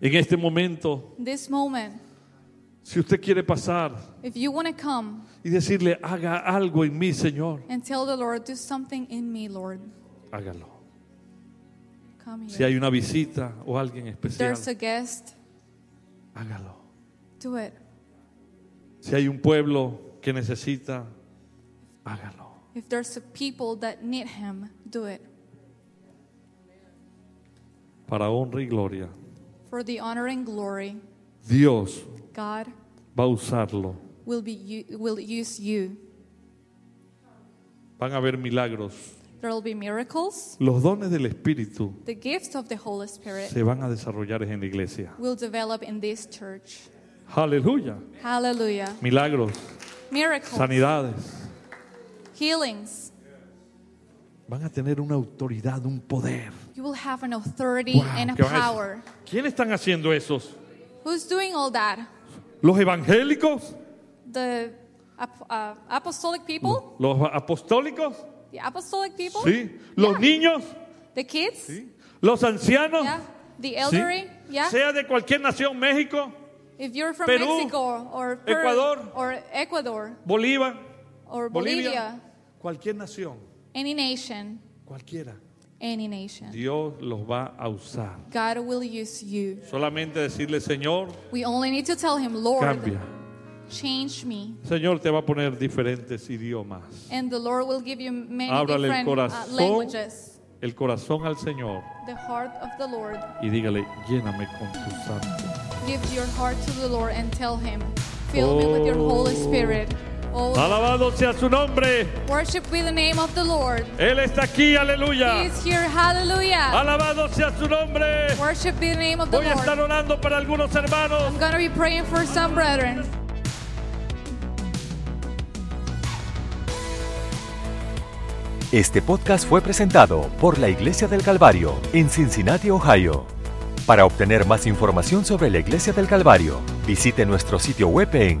[SPEAKER 2] En este momento,
[SPEAKER 3] This moment,
[SPEAKER 2] si usted quiere pasar
[SPEAKER 3] if you want to come
[SPEAKER 2] y decirle, haga algo en mí, Señor,
[SPEAKER 3] and tell the Lord, do something in me, Lord.
[SPEAKER 2] hágalo.
[SPEAKER 3] Come
[SPEAKER 2] Si
[SPEAKER 3] here.
[SPEAKER 2] hay una visita o alguien especial,
[SPEAKER 3] There's a guest.
[SPEAKER 2] hágalo.
[SPEAKER 3] Do it.
[SPEAKER 2] Si hay un pueblo que necesita, hágalo.
[SPEAKER 3] If there's a people that need him, do it.
[SPEAKER 2] Para honra y gloria,
[SPEAKER 3] For the honor and glory,
[SPEAKER 2] Dios
[SPEAKER 3] God
[SPEAKER 2] va a usarlo.
[SPEAKER 3] will be will use you.
[SPEAKER 2] Van a haber milagros.
[SPEAKER 3] There will be miracles.
[SPEAKER 2] Los dones del Espíritu
[SPEAKER 3] The gifts of the Holy Spirit
[SPEAKER 2] se van a desarrollar en la iglesia.
[SPEAKER 3] will develop in this church.
[SPEAKER 2] Aleluya.
[SPEAKER 3] Hallelujah.
[SPEAKER 2] Milagros,
[SPEAKER 3] Miracles,
[SPEAKER 2] sanidades.
[SPEAKER 3] healings.
[SPEAKER 2] Van a tener una autoridad, un poder.
[SPEAKER 3] You will have an authority
[SPEAKER 2] Wow,
[SPEAKER 3] and a
[SPEAKER 2] ¿qué van a-
[SPEAKER 3] power.
[SPEAKER 2] ¿Quiénes están haciendo esos?
[SPEAKER 3] Who's doing all that?
[SPEAKER 2] ¿Los evangélicos?
[SPEAKER 3] The uh, apostolic people?
[SPEAKER 2] ¿Los apostólicos?
[SPEAKER 3] The apostolic people?
[SPEAKER 2] ¿Sí? ¿Los
[SPEAKER 3] Yeah.
[SPEAKER 2] niños?
[SPEAKER 3] The kids?
[SPEAKER 2] ¿Sí? ¿Los ancianos?
[SPEAKER 3] Yeah. The
[SPEAKER 2] ¿Sí?
[SPEAKER 3] elderly? Yeah.
[SPEAKER 2] Sea de cualquier nación, México,
[SPEAKER 3] If you're from
[SPEAKER 2] Perú,
[SPEAKER 3] Mexico or Peru
[SPEAKER 2] Ecuador,
[SPEAKER 3] or Ecuador
[SPEAKER 2] Bolívar,
[SPEAKER 3] or
[SPEAKER 2] Bolivia,
[SPEAKER 3] Bolivia,
[SPEAKER 2] cualquier nación,
[SPEAKER 3] any nation,
[SPEAKER 2] cualquiera.
[SPEAKER 3] Any nation,
[SPEAKER 2] Dios los va a usar.
[SPEAKER 3] God will use you.
[SPEAKER 2] Solamente decirle, Señor,
[SPEAKER 3] We only need to tell Him, Lord,
[SPEAKER 2] cambia.
[SPEAKER 3] change me.
[SPEAKER 2] Señor te va a poner diferentes idiomas.
[SPEAKER 3] And the Lord will give you many
[SPEAKER 2] Ábrale el
[SPEAKER 3] different uh,
[SPEAKER 2] corazón.
[SPEAKER 3] languages.
[SPEAKER 2] El corazón al Señor
[SPEAKER 3] The heart of the Lord.
[SPEAKER 2] y dígale, lléname con tu santo.
[SPEAKER 3] Give your heart to the Lord and tell Him, fill me with your Holy Spirit. Oh,
[SPEAKER 2] Alabado sea su nombre.
[SPEAKER 3] worship be the name of the Lord.
[SPEAKER 2] Él está aquí,
[SPEAKER 3] He
[SPEAKER 2] aleluya.
[SPEAKER 3] is here. Hallelujah.
[SPEAKER 2] Alabado sea su nombre.
[SPEAKER 3] Worship be the name of the
[SPEAKER 2] Voy a estar
[SPEAKER 3] Lord.
[SPEAKER 2] orando para algunos hermanos.
[SPEAKER 3] I'm going to be praying for some brethren.
[SPEAKER 1] Este podcast fue presentado por la Iglesia del Calvario en Cincinnati, Ohio. Para obtener más información sobre la Iglesia del Calvario, visite nuestro sitio web en